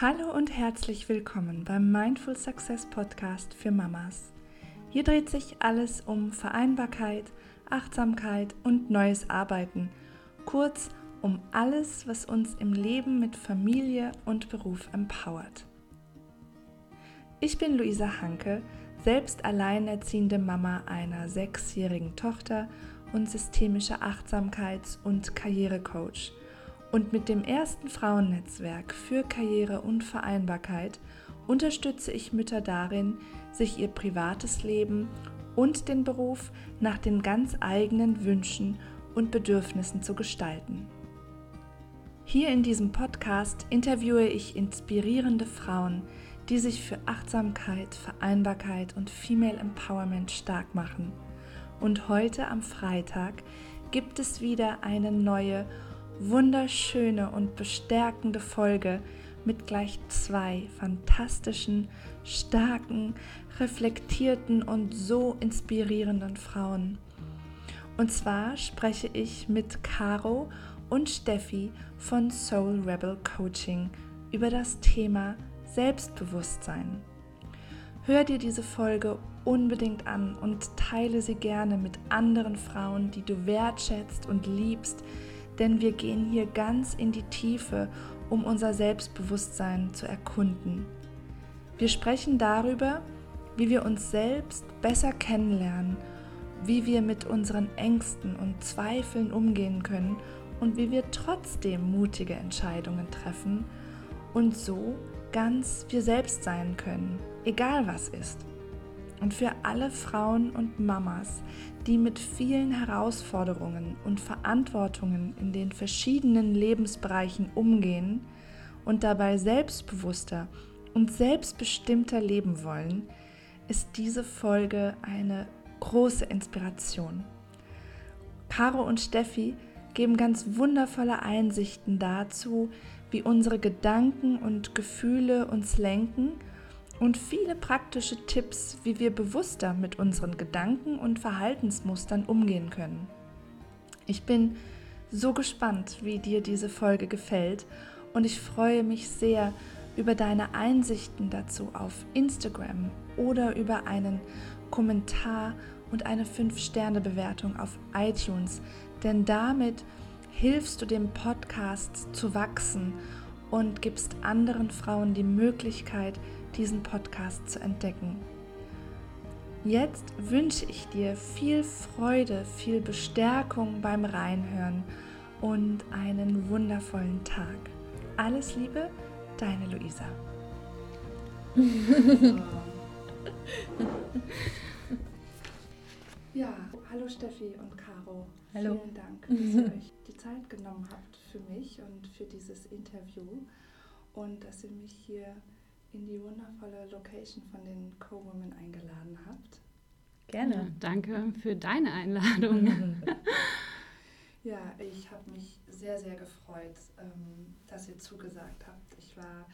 Hallo und herzlich willkommen beim Mindful Success Podcast für Mamas. Hier dreht sich alles um Vereinbarkeit, Achtsamkeit und neues Arbeiten. Kurz um alles, was uns im Leben mit Familie und Beruf empowert. Ich bin Luisa Hanke, selbst alleinerziehende Mama einer sechsjährigen Tochter und systemischer Achtsamkeits- und Karrierecoach – und mit dem ersten Frauennetzwerk für Karriere und Vereinbarkeit unterstütze ich Mütter darin, sich ihr privates Leben und den Beruf nach den ganz eigenen Wünschen und Bedürfnissen zu gestalten. Hier in diesem Podcast interviewe ich inspirierende Frauen, die sich für Achtsamkeit, Vereinbarkeit und Female Empowerment stark machen. Und heute am Freitag gibt es wieder eine neue wunderschöne und bestärkende Folge mit gleich zwei fantastischen, starken, reflektierten und so inspirierenden Frauen. Und zwar spreche ich mit Caro und Steffi von Soul Rebel Coaching über das Thema Selbstbewusstsein. Hör dir diese Folge unbedingt an und teile sie gerne mit anderen Frauen, die du wertschätzt und liebst, denn wir gehen hier ganz in die Tiefe, um unser Selbstbewusstsein zu erkunden. Wir sprechen darüber, wie wir uns selbst besser kennenlernen, wie wir mit unseren Ängsten und Zweifeln umgehen können und wie wir trotzdem mutige Entscheidungen treffen und so ganz wir selbst sein können, egal was ist. Und für alle Frauen und Mamas, die mit vielen Herausforderungen und Verantwortungen in den verschiedenen Lebensbereichen umgehen und dabei selbstbewusster und selbstbestimmter leben wollen, ist diese Folge eine große Inspiration. Caro und Steffi geben ganz wundervolle Einsichten dazu, wie unsere Gedanken und Gefühle uns lenken und viele praktische Tipps, wie wir bewusster mit unseren Gedanken und Verhaltensmustern umgehen können. Ich bin so gespannt, wie dir diese Folge gefällt und ich freue mich sehr über deine Einsichten dazu auf Instagram oder über einen Kommentar und eine 5-Sterne-Bewertung auf iTunes, denn damit hilfst du dem Podcast zu wachsen und gibst anderen Frauen die Möglichkeit, diesen Podcast zu entdecken. Jetzt wünsche ich dir viel Freude, viel Bestärkung beim Reinhören und einen wundervollen Tag. Alles Liebe, deine Luisa. ja, hallo Steffi und Caro. Hallo. Vielen Dank, dass ihr euch die Zeit genommen habt für mich und für dieses Interview und dass ihr mich hier in die wundervolle Location von den Co-Women eingeladen habt. Gerne. Ja, danke für deine Einladung. ja, ich habe mich sehr, sehr gefreut, ähm, dass ihr zugesagt habt. Ich war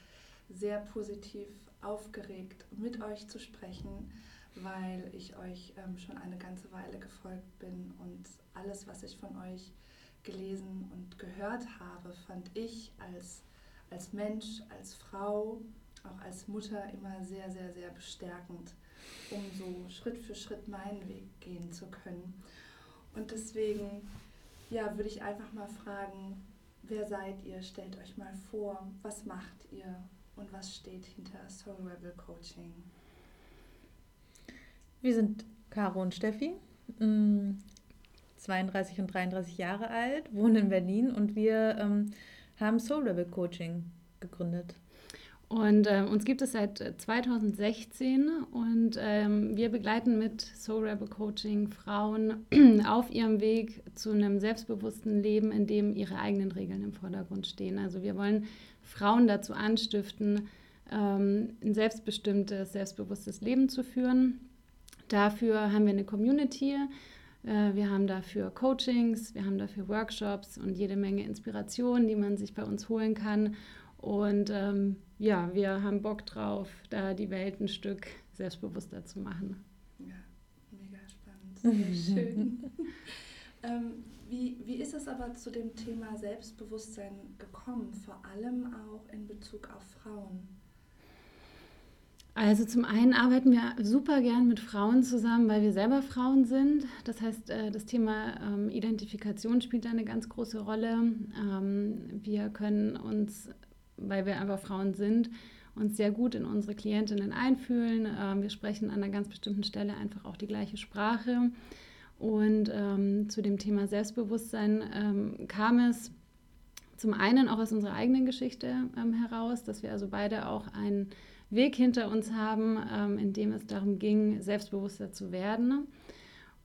sehr positiv aufgeregt, mit euch zu sprechen, weil ich euch ähm, schon eine ganze Weile gefolgt bin und alles, was ich von euch gelesen und gehört habe, fand ich als, als Mensch, als Frau, auch als Mutter immer sehr, sehr, sehr bestärkend, um so Schritt für Schritt meinen Weg gehen zu können. Und deswegen, ja, würde ich einfach mal fragen, wer seid ihr? Stellt euch mal vor, was macht ihr und was steht hinter Soul Rebel Coaching? Wir sind Caro und Steffi, 32 mm, und 33 Jahre alt, wohnen in Berlin und wir ähm, haben Soul Rebel Coaching gegründet. Und äh, uns gibt es seit 2016 äh, und ähm, wir begleiten mit Soul Rebel Coaching Frauen auf ihrem Weg zu einem selbstbewussten Leben, in dem ihre eigenen Regeln im Vordergrund stehen. Also wir wollen Frauen dazu anstiften, ähm, ein selbstbestimmtes, selbstbewusstes Leben zu führen. Dafür haben wir eine Community. Äh, wir haben dafür Coachings, wir haben dafür Workshops und jede Menge Inspiration, die man sich bei uns holen kann. Und ähm, ja, wir haben Bock drauf, da die Welt ein Stück selbstbewusster zu machen. Ja, mega spannend. Sehr schön. ähm, Wie, wie ist es aber zu dem Thema Selbstbewusstsein gekommen, vor allem auch in Bezug auf Frauen? Also zum einen arbeiten wir super gern mit Frauen zusammen, weil wir selber Frauen sind. Das heißt, äh, das Thema ähm, Identifikation spielt da eine ganz große Rolle. Ähm, wir können uns, weil wir einfach Frauen sind, uns sehr gut in unsere Klientinnen einfühlen. Ähm, wir sprechen an einer ganz bestimmten Stelle einfach auch die gleiche Sprache. Und ähm, zu dem Thema Selbstbewusstsein ähm, kam es zum einen auch aus unserer eigenen Geschichte ähm, heraus, dass wir also beide auch einen Weg hinter uns haben, ähm, in dem es darum ging, selbstbewusster zu werden.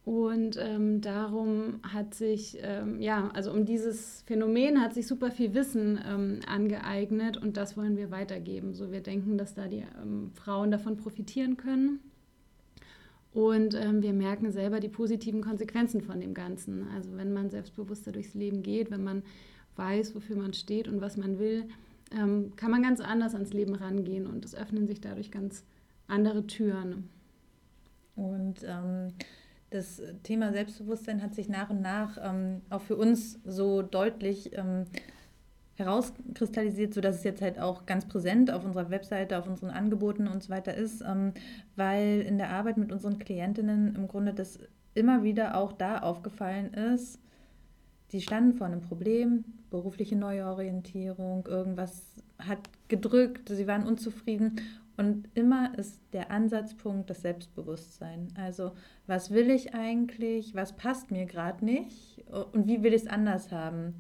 Und ähm, darum hat sich, ähm, ja, also um dieses Phänomen hat sich super viel Wissen ähm, angeeignet und das wollen wir weitergeben. So, wir denken, dass da die ähm, Frauen davon profitieren können. Und ähm, wir merken selber die positiven Konsequenzen von dem Ganzen. Also wenn man selbstbewusster durchs Leben geht, wenn man weiß, wofür man steht und was man will, ähm, kann man ganz anders ans Leben rangehen und es öffnen sich dadurch ganz andere Türen. Und das Thema Selbstbewusstsein hat sich nach und nach ähm, auch für uns so deutlich ähm, herauskristallisiert, sodass es jetzt halt auch ganz präsent auf unserer Webseite, auf unseren Angeboten und so weiter ist, ähm, weil in der Arbeit mit unseren Klientinnen im Grunde das immer wieder auch da aufgefallen ist, sie standen vor einem Problem, berufliche Neuorientierung, irgendwas hat gedrückt, sie waren unzufrieden und immer ist der Ansatzpunkt das Selbstbewusstsein. Also was will ich eigentlich, was passt mir gerade nicht und wie will ich es anders haben.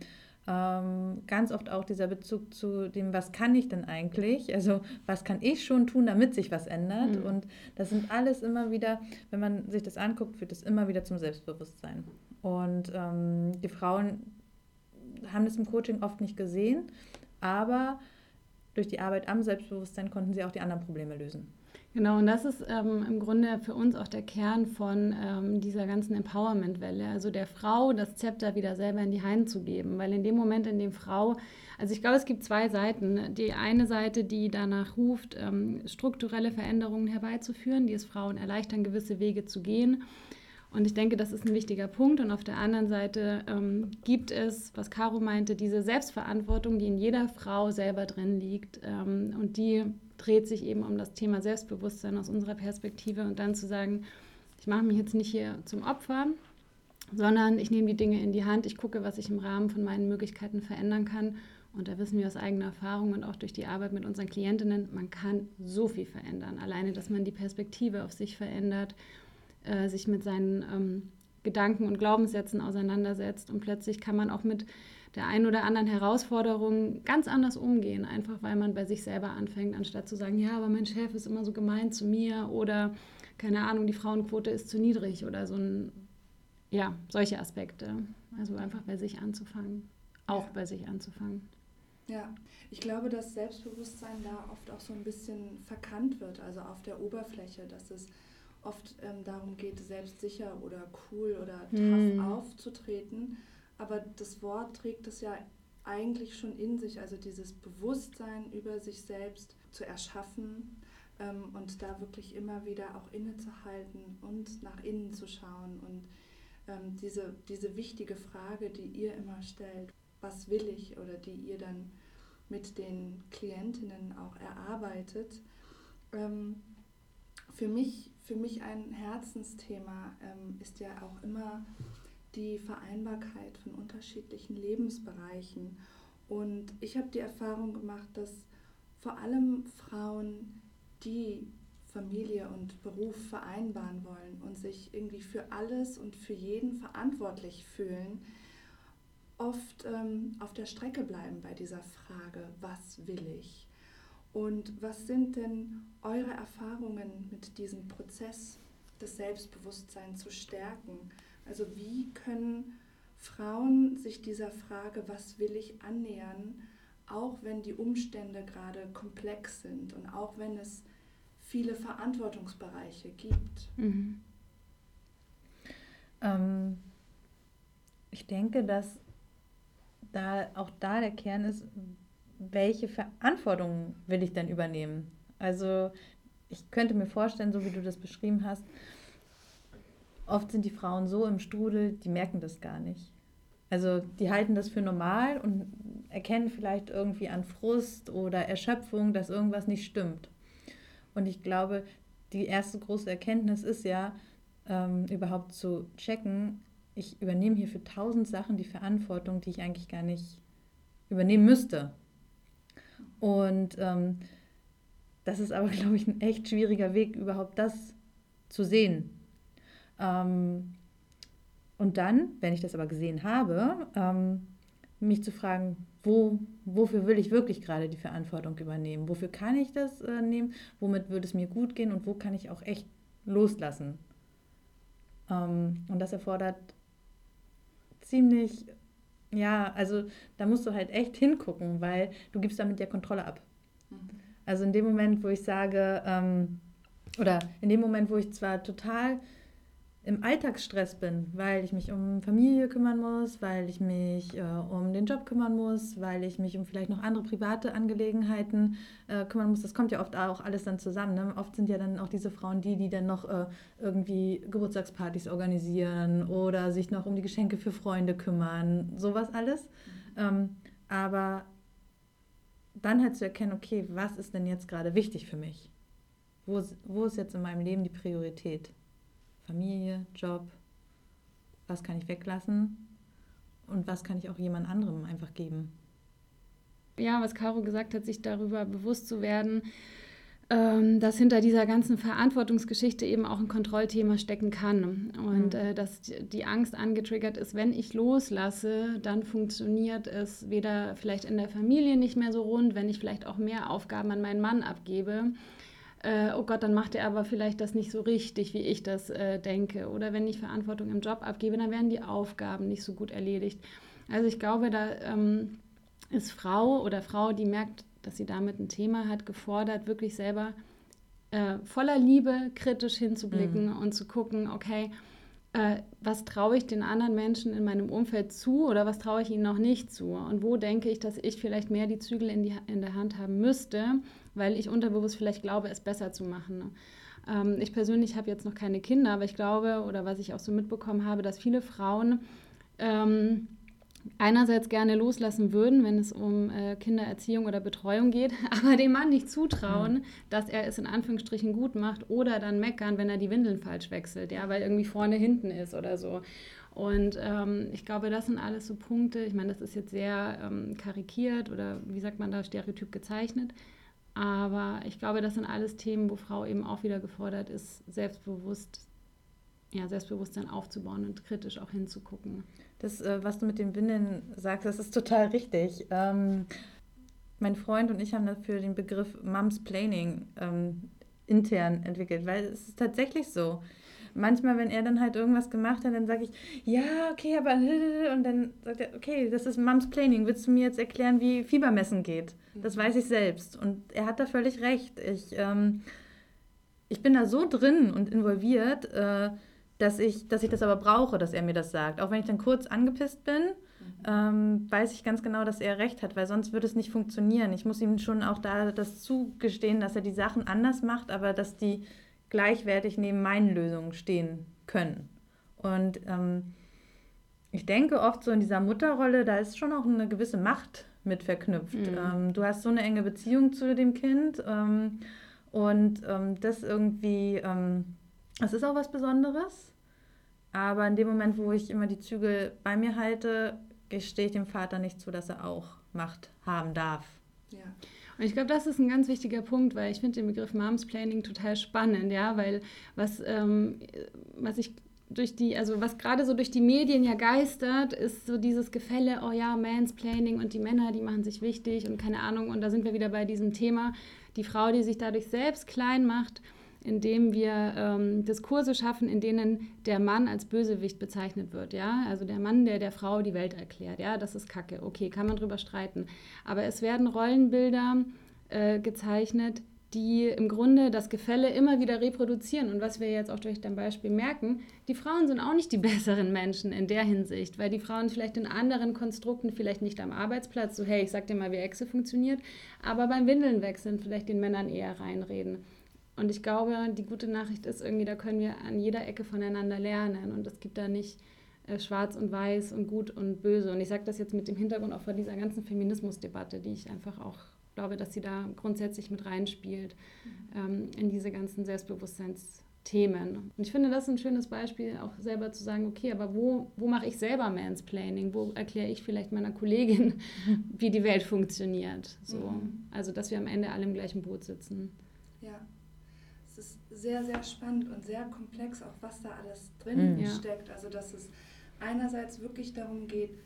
Ähm, ganz oft auch dieser Bezug zu dem, was kann ich denn eigentlich? Also was kann ich schon tun, damit sich was ändert? Mhm. Und das sind alles immer wieder, wenn man sich das anguckt, führt es immer wieder zum Selbstbewusstsein. Und ähm, die Frauen haben das im Coaching oft nicht gesehen, aber durch die Arbeit am Selbstbewusstsein konnten sie auch die anderen Probleme lösen. Genau, und das ist ähm, im Grunde für uns auch der Kern von ähm, dieser ganzen Empowerment-Welle. Also der Frau das Zepter wieder selber in die Hand zu geben. Weil in dem Moment, in dem Frau, also ich glaube, es gibt zwei Seiten. Die eine Seite, die danach ruft, ähm, strukturelle Veränderungen herbeizuführen, die es Frauen erleichtern, gewisse Wege zu gehen. Und ich denke, das ist ein wichtiger Punkt. Und auf der anderen Seite ähm, gibt es, was Caro meinte, diese Selbstverantwortung, die in jeder Frau selber drin liegt. Ähm, und die dreht sich eben um das Thema Selbstbewusstsein aus unserer Perspektive. Und dann zu sagen, ich mache mich jetzt nicht hier zum Opfer, sondern ich nehme die Dinge in die Hand, ich gucke, was ich im Rahmen von meinen Möglichkeiten verändern kann. Und da wissen wir aus eigener Erfahrung und auch durch die Arbeit mit unseren Klientinnen, man kann so viel verändern. Alleine, dass man die Perspektive auf sich verändert äh, sich mit seinen ähm, Gedanken und Glaubenssätzen auseinandersetzt. Und plötzlich kann man auch mit der einen oder anderen Herausforderung ganz anders umgehen, einfach weil man bei sich selber anfängt, anstatt zu sagen, ja, aber mein Chef ist immer so gemein zu mir oder keine Ahnung, die Frauenquote ist zu niedrig oder so ein, ja, solche Aspekte. Also einfach bei sich anzufangen, auch ja. bei sich anzufangen. Ja, ich glaube, dass Selbstbewusstsein da oft auch so ein bisschen verkannt wird, also auf der Oberfläche, dass es oft ähm, darum geht, selbstsicher oder cool oder tough mm. aufzutreten. Aber das Wort trägt es ja eigentlich schon in sich, also dieses Bewusstsein über sich selbst zu erschaffen ähm, und da wirklich immer wieder auch innezuhalten und nach innen zu schauen. Und ähm, diese, diese wichtige Frage, die ihr immer stellt, was will ich oder die ihr dann mit den Klientinnen auch erarbeitet, ähm, für mich für mich ein Herzensthema ähm, ist ja auch immer die Vereinbarkeit von unterschiedlichen Lebensbereichen. Und ich habe die Erfahrung gemacht, dass vor allem Frauen, die Familie und Beruf vereinbaren wollen und sich irgendwie für alles und für jeden verantwortlich fühlen, oft ähm, auf der Strecke bleiben bei dieser Frage, was will ich? Und was sind denn eure Erfahrungen mit diesem Prozess des Selbstbewusstseins zu stärken? Also wie können Frauen sich dieser Frage, was will ich annähern, auch wenn die Umstände gerade komplex sind und auch wenn es viele Verantwortungsbereiche gibt? Mhm. Ähm, ich denke, dass da auch da der Kern ist, welche Verantwortung will ich denn übernehmen? Also ich könnte mir vorstellen, so wie du das beschrieben hast, oft sind die Frauen so im Strudel, die merken das gar nicht. Also die halten das für normal und erkennen vielleicht irgendwie an Frust oder Erschöpfung, dass irgendwas nicht stimmt. Und ich glaube, die erste große Erkenntnis ist ja, ähm, überhaupt zu checken, ich übernehme hier für tausend Sachen die Verantwortung, die ich eigentlich gar nicht übernehmen müsste. Und ähm, das ist aber, glaube ich, ein echt schwieriger Weg, überhaupt das zu sehen. Ähm, und dann, wenn ich das aber gesehen habe, ähm, mich zu fragen, wo, wofür will ich wirklich gerade die Verantwortung übernehmen? Wofür kann ich das äh, nehmen? Womit würde es mir gut gehen? Und wo kann ich auch echt loslassen? Ähm, und das erfordert ziemlich, ja, also da musst du halt echt hingucken, weil du gibst damit ja Kontrolle ab. Mhm. Also in dem Moment, wo ich sage, ähm, oder in dem Moment, wo ich zwar total im Alltagsstress bin, weil ich mich um Familie kümmern muss, weil ich mich äh, um den Job kümmern muss, weil ich mich um vielleicht noch andere private Angelegenheiten äh, kümmern muss. Das kommt ja oft auch alles dann zusammen. Ne? Oft sind ja dann auch diese Frauen die, die dann noch äh, irgendwie Geburtstagspartys organisieren oder sich noch um die Geschenke für Freunde kümmern, sowas alles. Ähm, aber dann halt zu erkennen, okay, was ist denn jetzt gerade wichtig für mich? Wo, wo ist jetzt in meinem Leben die Priorität? Familie, Job, was kann ich weglassen und was kann ich auch jemand anderem einfach geben. Ja, was Caro gesagt hat, sich darüber bewusst zu werden, ähm, dass hinter dieser ganzen Verantwortungsgeschichte eben auch ein Kontrollthema stecken kann. Und mhm. äh, dass die Angst angetriggert ist, wenn ich loslasse, dann funktioniert es weder vielleicht in der Familie nicht mehr so rund, wenn ich vielleicht auch mehr Aufgaben an meinen Mann abgebe äh, oh Gott, dann macht er aber vielleicht das nicht so richtig, wie ich das äh, denke. Oder wenn ich Verantwortung im Job abgebe, dann werden die Aufgaben nicht so gut erledigt. Also ich glaube, da ähm, ist Frau oder Frau, die merkt, dass sie damit ein Thema hat, gefordert, wirklich selber äh, voller Liebe kritisch hinzublicken mhm. und zu gucken, okay, äh, was traue ich den anderen Menschen in meinem Umfeld zu oder was traue ich ihnen noch nicht zu? Und wo denke ich, dass ich vielleicht mehr die Zügel in, die, in der Hand haben müsste, weil ich unterbewusst vielleicht glaube, es besser zu machen. Ne? Ähm, ich persönlich habe jetzt noch keine Kinder, aber ich glaube, oder was ich auch so mitbekommen habe, dass viele Frauen ähm, einerseits gerne loslassen würden, wenn es um äh, Kindererziehung oder Betreuung geht, aber dem Mann nicht zutrauen, mhm. dass er es in Anführungsstrichen gut macht oder dann meckern, wenn er die Windeln falsch wechselt, ja, weil irgendwie vorne hinten ist oder so. Und ähm, ich glaube, das sind alles so Punkte. Ich meine, das ist jetzt sehr ähm, karikiert oder wie sagt man da, stereotyp gezeichnet. Aber ich glaube, das sind alles Themen, wo Frau eben auch wieder gefordert ist, selbstbewusst, ja, Selbstbewusstsein aufzubauen und kritisch auch hinzugucken. Das, äh, was du mit den Windeln sagst, das ist total richtig. Ähm, mein Freund und ich haben dafür den Begriff Mums Planning ähm, intern entwickelt, weil es ist tatsächlich so manchmal, wenn er dann halt irgendwas gemacht hat, dann sage ich, ja, okay, aber und dann sagt er, okay, das ist Mums Planning. Willst du mir jetzt erklären, wie Fiebermessen geht? Das weiß ich selbst. Und er hat da völlig recht. Ich, ähm, ich bin da so drin und involviert, äh, dass, ich, dass ich das aber brauche, dass er mir das sagt. Auch wenn ich dann kurz angepisst bin, ähm, weiß ich ganz genau, dass er recht hat, weil sonst würde es nicht funktionieren. Ich muss ihm schon auch da das zugestehen, dass er die Sachen anders macht, aber dass die gleichwertig neben meinen Lösungen stehen können. Und ähm, ich denke oft so in dieser Mutterrolle, da ist schon auch eine gewisse Macht mit verknüpft. Mhm. Ähm, du hast so eine enge Beziehung zu dem Kind ähm, und ähm, das irgendwie, ähm, das ist auch was Besonderes. Aber in dem Moment, wo ich immer die Zügel bei mir halte, gestehe ich dem Vater nicht zu, dass er auch Macht haben darf. Ja. Und ich glaube, das ist ein ganz wichtiger Punkt, weil ich finde den Begriff Moms Planning total spannend, ja, weil was, ähm, was ich durch die, also was gerade so durch die Medien ja geistert, ist so dieses Gefälle, oh ja, Mansplaining und die Männer, die machen sich wichtig und keine Ahnung. Und da sind wir wieder bei diesem Thema, die Frau, die sich dadurch selbst klein macht indem wir ähm, Diskurse schaffen, in denen der Mann als Bösewicht bezeichnet wird. Ja? Also der Mann, der der Frau die Welt erklärt. Ja, das ist Kacke. Okay, kann man drüber streiten. Aber es werden Rollenbilder äh, gezeichnet, die im Grunde das Gefälle immer wieder reproduzieren. Und was wir jetzt auch durch dein Beispiel merken, die Frauen sind auch nicht die besseren Menschen in der Hinsicht, weil die Frauen vielleicht in anderen Konstrukten, vielleicht nicht am Arbeitsplatz, so hey, ich sag dir mal, wie Exe funktioniert, aber beim Windeln wechseln vielleicht den Männern eher reinreden. Und ich glaube, die gute Nachricht ist irgendwie, da können wir an jeder Ecke voneinander lernen. Und es gibt da nicht äh, schwarz und weiß und gut und böse. Und ich sage das jetzt mit dem Hintergrund auch von dieser ganzen Feminismusdebatte, die ich einfach auch glaube, dass sie da grundsätzlich mit reinspielt mhm. ähm, in diese ganzen Selbstbewusstseinsthemen. Und ich finde, das ist ein schönes Beispiel, auch selber zu sagen, okay, aber wo, wo mache ich selber Mansplaining? Wo erkläre ich vielleicht meiner Kollegin, wie die Welt funktioniert? So. Mhm. Also, dass wir am Ende alle im gleichen Boot sitzen. Ja ist sehr, sehr spannend und sehr komplex, auch was da alles drin mhm. steckt. Also dass es einerseits wirklich darum geht,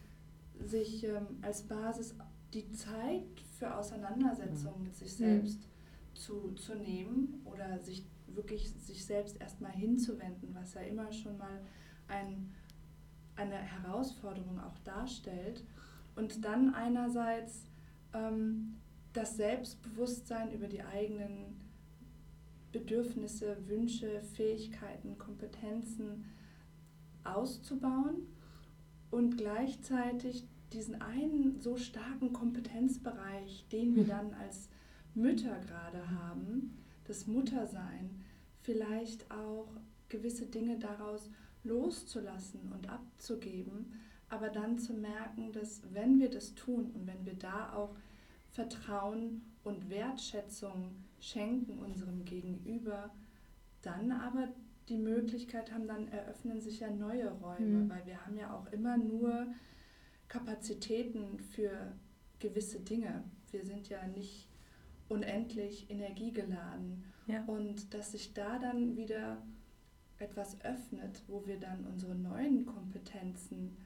sich ähm, als Basis die Zeit für Auseinandersetzungen mhm. mit sich selbst mhm. zu, zu nehmen oder sich wirklich sich selbst erstmal hinzuwenden, was ja immer schon mal ein, eine Herausforderung auch darstellt. Und dann einerseits ähm, das Selbstbewusstsein über die eigenen Bedürfnisse, Wünsche, Fähigkeiten, Kompetenzen auszubauen und gleichzeitig diesen einen so starken Kompetenzbereich, den wir hm. dann als Mütter gerade haben, das Muttersein, vielleicht auch gewisse Dinge daraus loszulassen und abzugeben, aber dann zu merken, dass wenn wir das tun und wenn wir da auch Vertrauen und Wertschätzung schenken unserem Gegenüber, dann aber die Möglichkeit haben, dann eröffnen sich ja neue Räume, mhm. weil wir haben ja auch immer nur Kapazitäten für gewisse Dinge. Wir sind ja nicht unendlich energiegeladen. Ja. Und dass sich da dann wieder etwas öffnet, wo wir dann unsere neuen Kompetenzen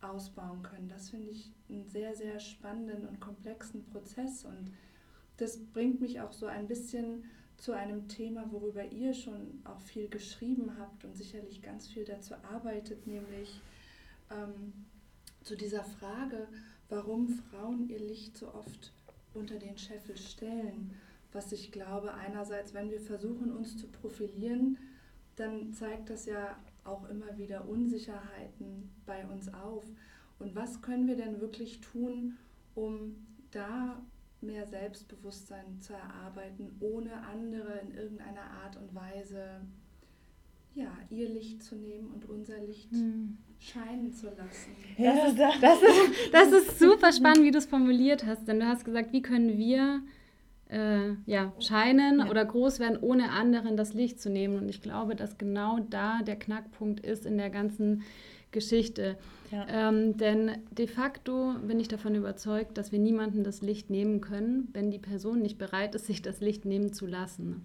ausbauen können, das finde ich einen sehr, sehr spannenden und komplexen Prozess. Und das bringt mich auch so ein bisschen zu einem Thema, worüber ihr schon auch viel geschrieben habt und sicherlich ganz viel dazu arbeitet, nämlich ähm, zu dieser Frage, warum Frauen ihr Licht so oft unter den Scheffel stellen. Was ich glaube, einerseits, wenn wir versuchen, uns zu profilieren, dann zeigt das ja auch immer wieder Unsicherheiten bei uns auf. Und was können wir denn wirklich tun, um da mehr Selbstbewusstsein zu erarbeiten, ohne andere in irgendeiner Art und Weise ja, ihr Licht zu nehmen und unser Licht hm. scheinen zu lassen. Das, ist, das, ist, das ist super spannend, wie du es formuliert hast, denn du hast gesagt, wie können wir äh, ja, scheinen ja. oder groß werden, ohne anderen das Licht zu nehmen. Und ich glaube, dass genau da der Knackpunkt ist in der ganzen Geschichte. Ja. Ähm, denn de facto bin ich davon überzeugt, dass wir niemandem das Licht nehmen können, wenn die Person nicht bereit ist, sich das Licht nehmen zu lassen.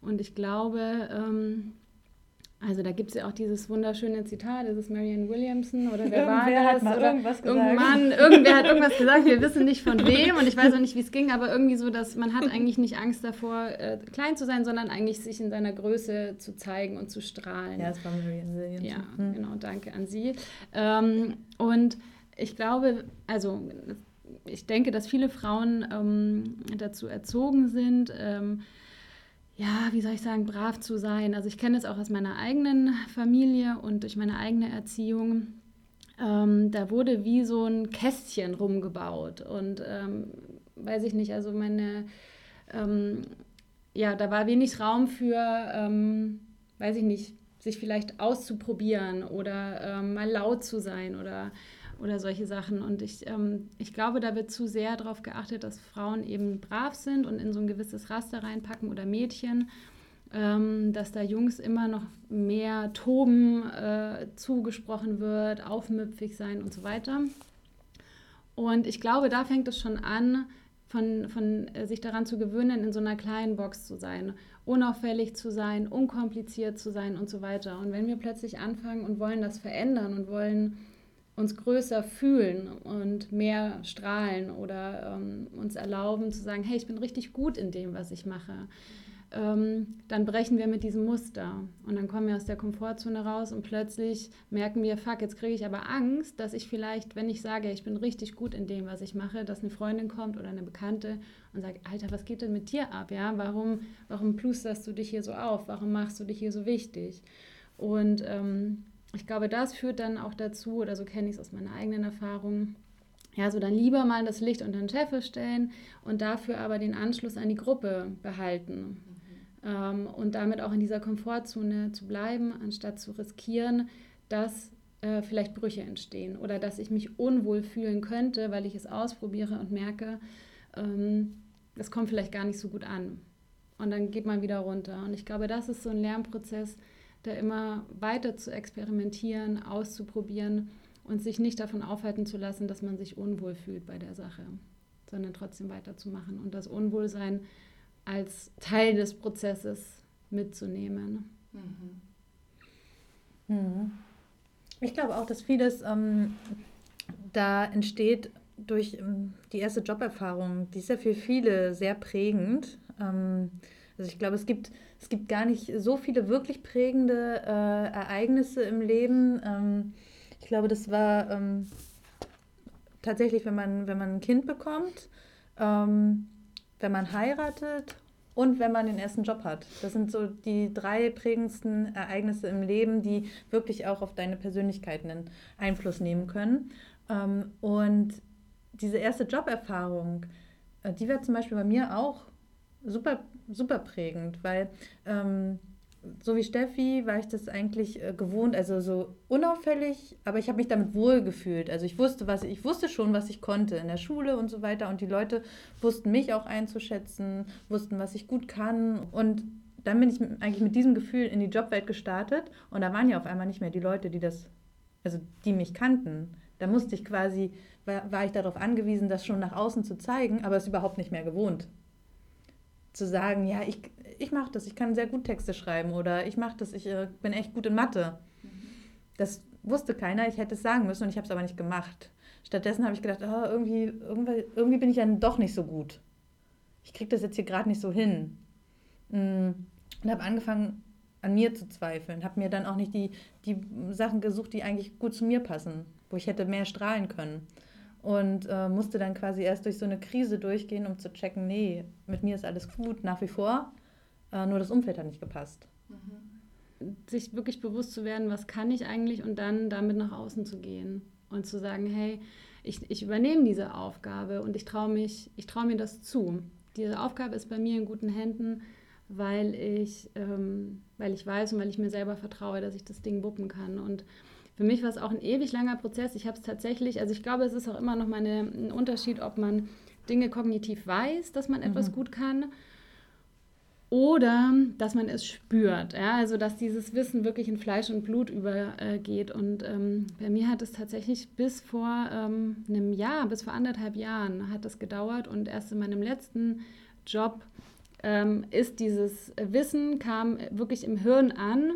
Und ich glaube, ähm, also da gibt es ja auch dieses wunderschöne Zitat, das ist Marianne Williamson oder wer war das? Hat mal oder irgendwas gesagt. Irgendwann, irgendwer hat irgendwas gesagt, wir wissen nicht von wem und ich weiß auch nicht, wie es ging, aber irgendwie so, dass man hat eigentlich nicht Angst davor, äh, klein zu sein, sondern eigentlich sich in seiner Größe zu zeigen und zu strahlen. Ja, das war Marianne Williamson. Ja, hm. genau, danke an Sie. Ähm, und ich glaube, also ich denke, dass viele Frauen ähm, dazu erzogen sind, ähm, ja, wie soll ich sagen, brav zu sein. Also ich kenne es auch aus meiner eigenen Familie und durch meine eigene Erziehung. Ähm, da wurde wie so ein Kästchen rumgebaut und ähm, weiß ich nicht, also meine, ähm, ja, da war wenig Raum für, ähm, weiß ich nicht, sich vielleicht auszuprobieren oder ähm, mal laut zu sein oder oder solche Sachen. Und ich, ähm, ich glaube, da wird zu sehr darauf geachtet, dass Frauen eben brav sind und in so ein gewisses Raster reinpacken oder Mädchen, ähm, dass da Jungs immer noch mehr Toben äh, zugesprochen wird, aufmüpfig sein und so weiter. Und ich glaube, da fängt es schon an, von, von äh, sich daran zu gewöhnen, in so einer kleinen Box zu sein, unauffällig zu sein, unkompliziert zu sein und so weiter. Und wenn wir plötzlich anfangen und wollen das verändern und wollen uns größer fühlen und mehr strahlen oder ähm, uns erlauben zu sagen, hey, ich bin richtig gut in dem, was ich mache, ähm, dann brechen wir mit diesem Muster und dann kommen wir aus der Komfortzone raus und plötzlich merken wir, fuck, jetzt kriege ich aber Angst, dass ich vielleicht, wenn ich sage, ich bin richtig gut in dem, was ich mache, dass eine Freundin kommt oder eine Bekannte und sagt, Alter, was geht denn mit dir ab? Ja, warum, warum plusterst du dich hier so auf? Warum machst du dich hier so wichtig? Und ähm, ich glaube, das führt dann auch dazu, oder so kenne ich es aus meiner eigenen Erfahrung, ja, so dann lieber mal das Licht unter den Scheffel stellen und dafür aber den Anschluss an die Gruppe behalten. Mhm. Ähm, und damit auch in dieser Komfortzone zu bleiben, anstatt zu riskieren, dass äh, vielleicht Brüche entstehen oder dass ich mich unwohl fühlen könnte, weil ich es ausprobiere und merke, ähm, das kommt vielleicht gar nicht so gut an. Und dann geht man wieder runter. Und ich glaube, das ist so ein Lernprozess, der immer weiter zu experimentieren, auszuprobieren und sich nicht davon aufhalten zu lassen, dass man sich unwohl fühlt bei der Sache, sondern trotzdem weiterzumachen und das Unwohlsein als Teil des Prozesses mitzunehmen. Mhm. Mhm. Ich glaube auch, dass vieles ähm, da entsteht durch ähm, die erste Joberfahrung. Die ist ja für viele sehr prägend. Ähm, also ich glaube, es gibt, es gibt gar nicht so viele wirklich prägende äh, Ereignisse im Leben. Ähm, ich glaube, das war ähm, tatsächlich, wenn man, wenn man ein Kind bekommt, ähm, wenn man heiratet und wenn man den ersten Job hat. Das sind so die drei prägendsten Ereignisse im Leben, die wirklich auch auf deine Persönlichkeit einen Einfluss nehmen können. Ähm, und diese erste Joberfahrung, äh, die war zum Beispiel bei mir auch super, super prägend, weil ähm, so wie Steffi war ich das eigentlich äh, gewohnt, also so unauffällig, aber ich habe mich damit wohl gefühlt. Also ich wusste, was ich wusste schon, was ich konnte in der Schule und so weiter und die Leute wussten mich auch einzuschätzen, wussten, was ich gut kann und dann bin ich eigentlich mit diesem Gefühl in die Jobwelt gestartet und da waren ja auf einmal nicht mehr die Leute, die das, also die mich kannten. Da musste ich quasi, war, war ich darauf angewiesen, das schon nach außen zu zeigen, aber es überhaupt nicht mehr gewohnt. Zu sagen, ja, ich, ich mache das, ich kann sehr gut Texte schreiben oder ich mache das, ich äh, bin echt gut in Mathe. Das wusste keiner, ich hätte es sagen müssen und ich habe es aber nicht gemacht. Stattdessen habe ich gedacht, oh, irgendwie, irgendwie, irgendwie bin ich dann doch nicht so gut. Ich kriege das jetzt hier gerade nicht so hin. Mm, und habe angefangen, an mir zu zweifeln. Habe mir dann auch nicht die, die Sachen gesucht, die eigentlich gut zu mir passen, wo ich hätte mehr strahlen können. Und äh, musste dann quasi erst durch so eine Krise durchgehen, um zu checken, nee, mit mir ist alles gut, nach wie vor. Äh, nur das Umfeld hat nicht gepasst. Mhm. Sich wirklich bewusst zu werden, was kann ich eigentlich und dann damit nach außen zu gehen und zu sagen, hey, ich, ich übernehme diese Aufgabe und ich traue mich, ich traue mir das zu. Diese Aufgabe ist bei mir in guten Händen, weil ich, ähm, weil ich weiß und weil ich mir selber vertraue, dass ich das Ding wuppen kann. Und für mich war es auch ein ewig langer Prozess. Ich habe es tatsächlich, also ich glaube, es ist auch immer noch mal eine, ein Unterschied, ob man Dinge kognitiv weiß, dass man etwas mhm. gut kann oder dass man es spürt. Ja? Also dass dieses Wissen wirklich in Fleisch und Blut übergeht. Und ähm, bei mir hat es tatsächlich bis vor ähm, einem Jahr, bis vor anderthalb Jahren hat es gedauert. Und erst in meinem letzten Job ähm, ist dieses Wissen, kam wirklich im Hirn an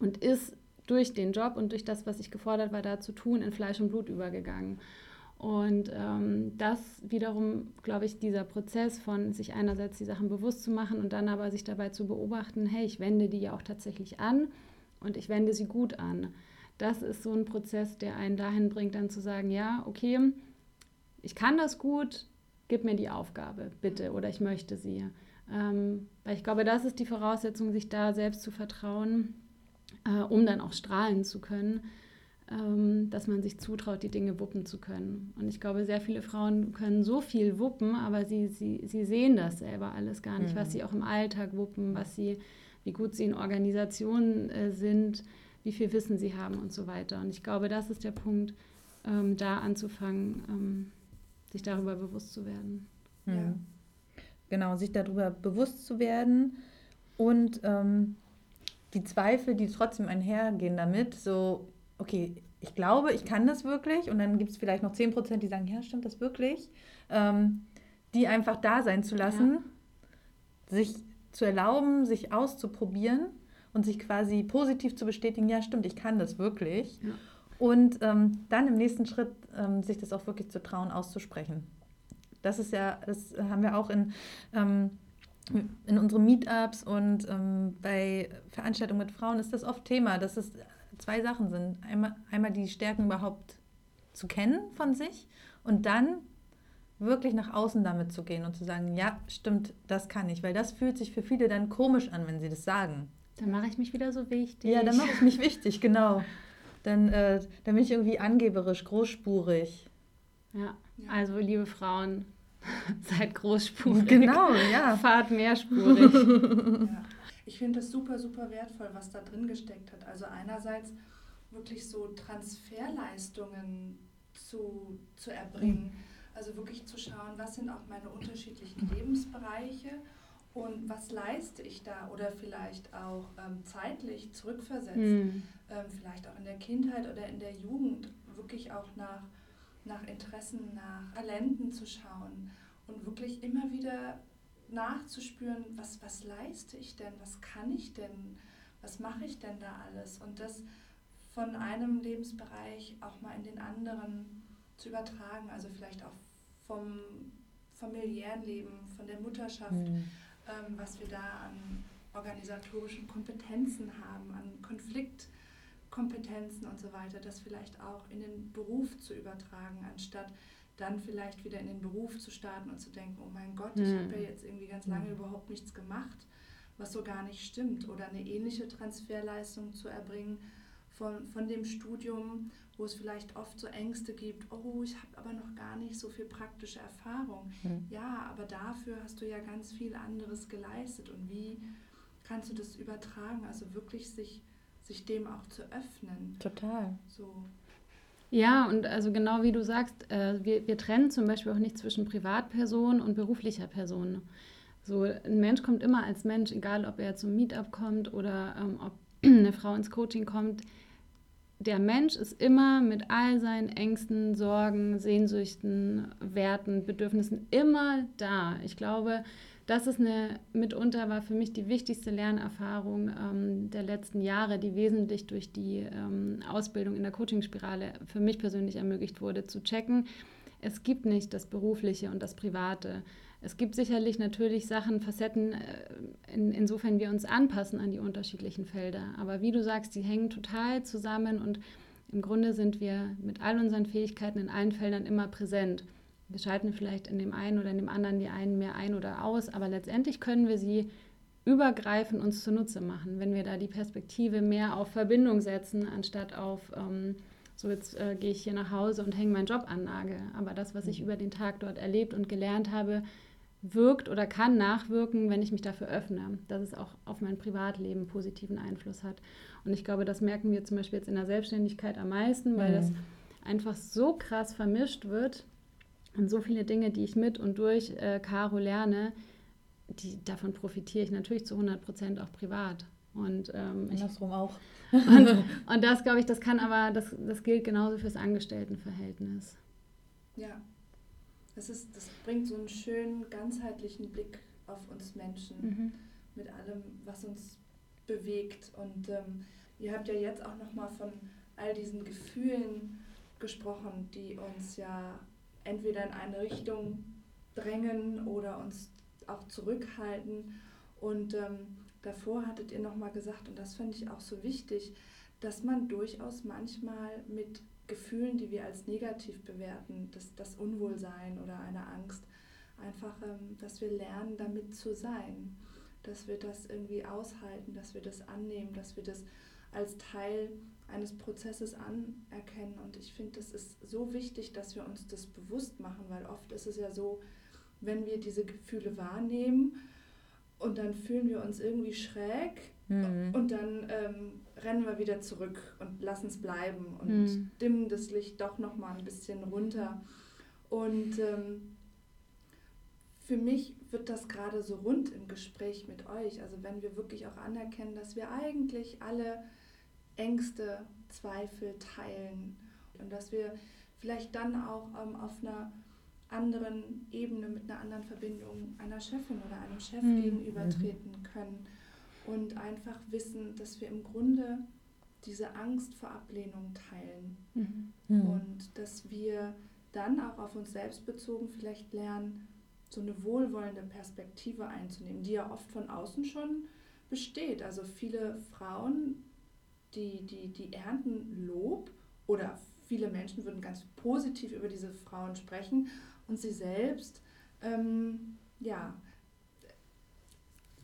und ist durch den Job und durch das, was ich gefordert war, da zu tun, in Fleisch und Blut übergegangen. Und ähm, das wiederum, glaube ich, dieser Prozess von sich einerseits die Sachen bewusst zu machen und dann aber sich dabei zu beobachten, hey, ich wende die ja auch tatsächlich an und ich wende sie gut an. Das ist so ein Prozess, der einen dahin bringt, dann zu sagen, ja, okay, ich kann das gut, gib mir die Aufgabe, bitte, oder ich möchte sie. Ähm, weil ich glaube, das ist die Voraussetzung, sich da selbst zu vertrauen, äh, um dann auch strahlen zu können ähm, dass man sich zutraut, die Dinge wuppen zu können. Und ich glaube, sehr viele Frauen können so viel wuppen, aber sie, sie, sie sehen das selber alles gar nicht, mhm. was sie auch im Alltag wuppen, was sie, wie gut sie in Organisationen äh, sind, wie viel Wissen sie haben und so weiter. Und ich glaube, das ist der Punkt, ähm, da anzufangen, ähm, sich darüber bewusst zu werden. Ja. Genau, sich darüber bewusst zu werden und ähm, die Zweifel, die trotzdem einhergehen damit, so okay, ich glaube, ich kann das wirklich. Und dann gibt es vielleicht noch 10%, die sagen, ja, stimmt das wirklich? Ähm, die einfach da sein zu lassen, ja. sich zu erlauben, sich auszuprobieren und sich quasi positiv zu bestätigen, ja, stimmt, ich kann das wirklich. Ja. Und ähm, dann im nächsten Schritt ähm, sich das auch wirklich zu trauen, auszusprechen. Das ist ja, das haben wir auch in, ähm, in unseren Meetups und ähm, bei Veranstaltungen mit Frauen ist das oft Thema. Das ist zwei Sachen sind. Einmal, einmal die Stärken überhaupt zu kennen von sich und dann wirklich nach außen damit zu gehen und zu sagen, ja, stimmt, das kann ich, weil das fühlt sich für viele dann komisch an, wenn sie das sagen. Dann mache ich mich wieder so wichtig. Ja, dann mache ich mich wichtig, genau. Dann, äh, dann bin ich irgendwie angeberisch, großspurig. Ja, also liebe Frauen, seid großspurig. Genau, ja. Fahrt mehrspurig. ja. Ich finde es super, super wertvoll, was da drin gesteckt hat. Also einerseits wirklich so Transferleistungen zu, zu erbringen. Also wirklich zu schauen, was sind auch meine unterschiedlichen Lebensbereiche und was leiste ich da oder vielleicht auch ähm, zeitlich zurückversetzt, mhm. ähm, vielleicht auch in der Kindheit oder in der Jugend, wirklich auch nach, nach Interessen, nach Talenten zu schauen und wirklich immer wieder nachzuspüren, was, was leiste ich denn, was kann ich denn, was mache ich denn da alles und das von einem Lebensbereich auch mal in den anderen zu übertragen, also vielleicht auch vom familiären Leben, von der Mutterschaft, mhm. ähm, was wir da an organisatorischen Kompetenzen haben, an Konfliktkompetenzen und so weiter, das vielleicht auch in den Beruf zu übertragen, anstatt dann vielleicht wieder in den Beruf zu starten und zu denken, oh mein Gott, ich habe ja hm. jetzt irgendwie ganz lange hm. überhaupt nichts gemacht, was so gar nicht stimmt. Oder eine ähnliche Transferleistung zu erbringen von, von dem Studium, wo es vielleicht oft so Ängste gibt, oh, ich habe aber noch gar nicht so viel praktische Erfahrung. Mhm. Ja, aber dafür hast du ja ganz viel anderes geleistet. Und wie kannst du das übertragen? Also wirklich sich, sich dem auch zu öffnen. Total. So. Ja, und also genau wie du sagst, äh, wir, wir trennen zum Beispiel auch nicht zwischen Privatperson und beruflicher Person. So, ein Mensch kommt immer als Mensch, egal ob er zum Meetup kommt oder ähm, ob eine Frau ins Coaching kommt. Der Mensch ist immer mit all seinen Ängsten, Sorgen, Sehnsüchten, Werten, Bedürfnissen immer da. Ich glaube, das ist eine, mitunter war für mich die wichtigste Lernerfahrung ähm, der letzten Jahre, die wesentlich durch die ähm, Ausbildung in der Coaching-Spirale für mich persönlich ermöglicht wurde, zu checken, es gibt nicht das Berufliche und das Private. Es gibt sicherlich natürlich Sachen, Facetten, äh, in, insofern wir uns anpassen an die unterschiedlichen Felder. Aber wie du sagst, die hängen total zusammen und im Grunde sind wir mit all unseren Fähigkeiten in allen Feldern immer präsent. Wir schalten vielleicht in dem einen oder in dem anderen die einen mehr ein oder aus, aber letztendlich können wir sie übergreifend uns zunutze machen, wenn wir da die Perspektive mehr auf Verbindung setzen, anstatt auf, ähm, so jetzt äh, gehe ich hier nach Hause und hänge meinen Job an Nagel. Aber das, was ich mhm. über den Tag dort erlebt und gelernt habe, wirkt oder kann nachwirken, wenn ich mich dafür öffne, dass es auch auf mein Privatleben positiven Einfluss hat. Und ich glaube, das merken wir zum Beispiel jetzt in der Selbstständigkeit am meisten, weil mhm. das einfach so krass vermischt wird, und so viele Dinge, die ich mit und durch äh, Caro lerne, die, davon profitiere ich natürlich zu 100 Prozent auch privat. Und, ähm, Andersrum ich, auch. und, und das, glaube ich, das kann aber, das, das gilt genauso fürs Angestelltenverhältnis. Ja, das, ist, das bringt so einen schönen, ganzheitlichen Blick auf uns Menschen mhm. mit allem, was uns bewegt. Und ähm, ihr habt ja jetzt auch nochmal von all diesen Gefühlen gesprochen, die uns ja entweder in eine Richtung drängen oder uns auch zurückhalten. Und ähm, davor hattet ihr nochmal gesagt, und das finde ich auch so wichtig, dass man durchaus manchmal mit Gefühlen, die wir als negativ bewerten, das, das Unwohlsein oder eine Angst, einfach, ähm, dass wir lernen, damit zu sein, dass wir das irgendwie aushalten, dass wir das annehmen, dass wir das als Teil eines Prozesses anerkennen. Und ich finde, das ist so wichtig, dass wir uns das bewusst machen, weil oft ist es ja so, wenn wir diese Gefühle wahrnehmen und dann fühlen wir uns irgendwie schräg mhm. und dann ähm, rennen wir wieder zurück und lassen es bleiben und mhm. dimmen das Licht doch nochmal ein bisschen runter. Und ähm, für mich wird das gerade so rund im Gespräch mit euch. Also wenn wir wirklich auch anerkennen, dass wir eigentlich alle Ängste, Zweifel teilen und dass wir vielleicht dann auch ähm, auf einer anderen Ebene mit einer anderen Verbindung einer Chefin oder einem Chef mhm. gegenübertreten können und einfach wissen, dass wir im Grunde diese Angst vor Ablehnung teilen mhm. mhm. und dass wir dann auch auf uns selbst bezogen vielleicht lernen, so eine wohlwollende Perspektive einzunehmen, die ja oft von außen schon besteht. Also viele Frauen die, die, die ernten Lob oder viele Menschen würden ganz positiv über diese Frauen sprechen und sie selbst, ähm, ja,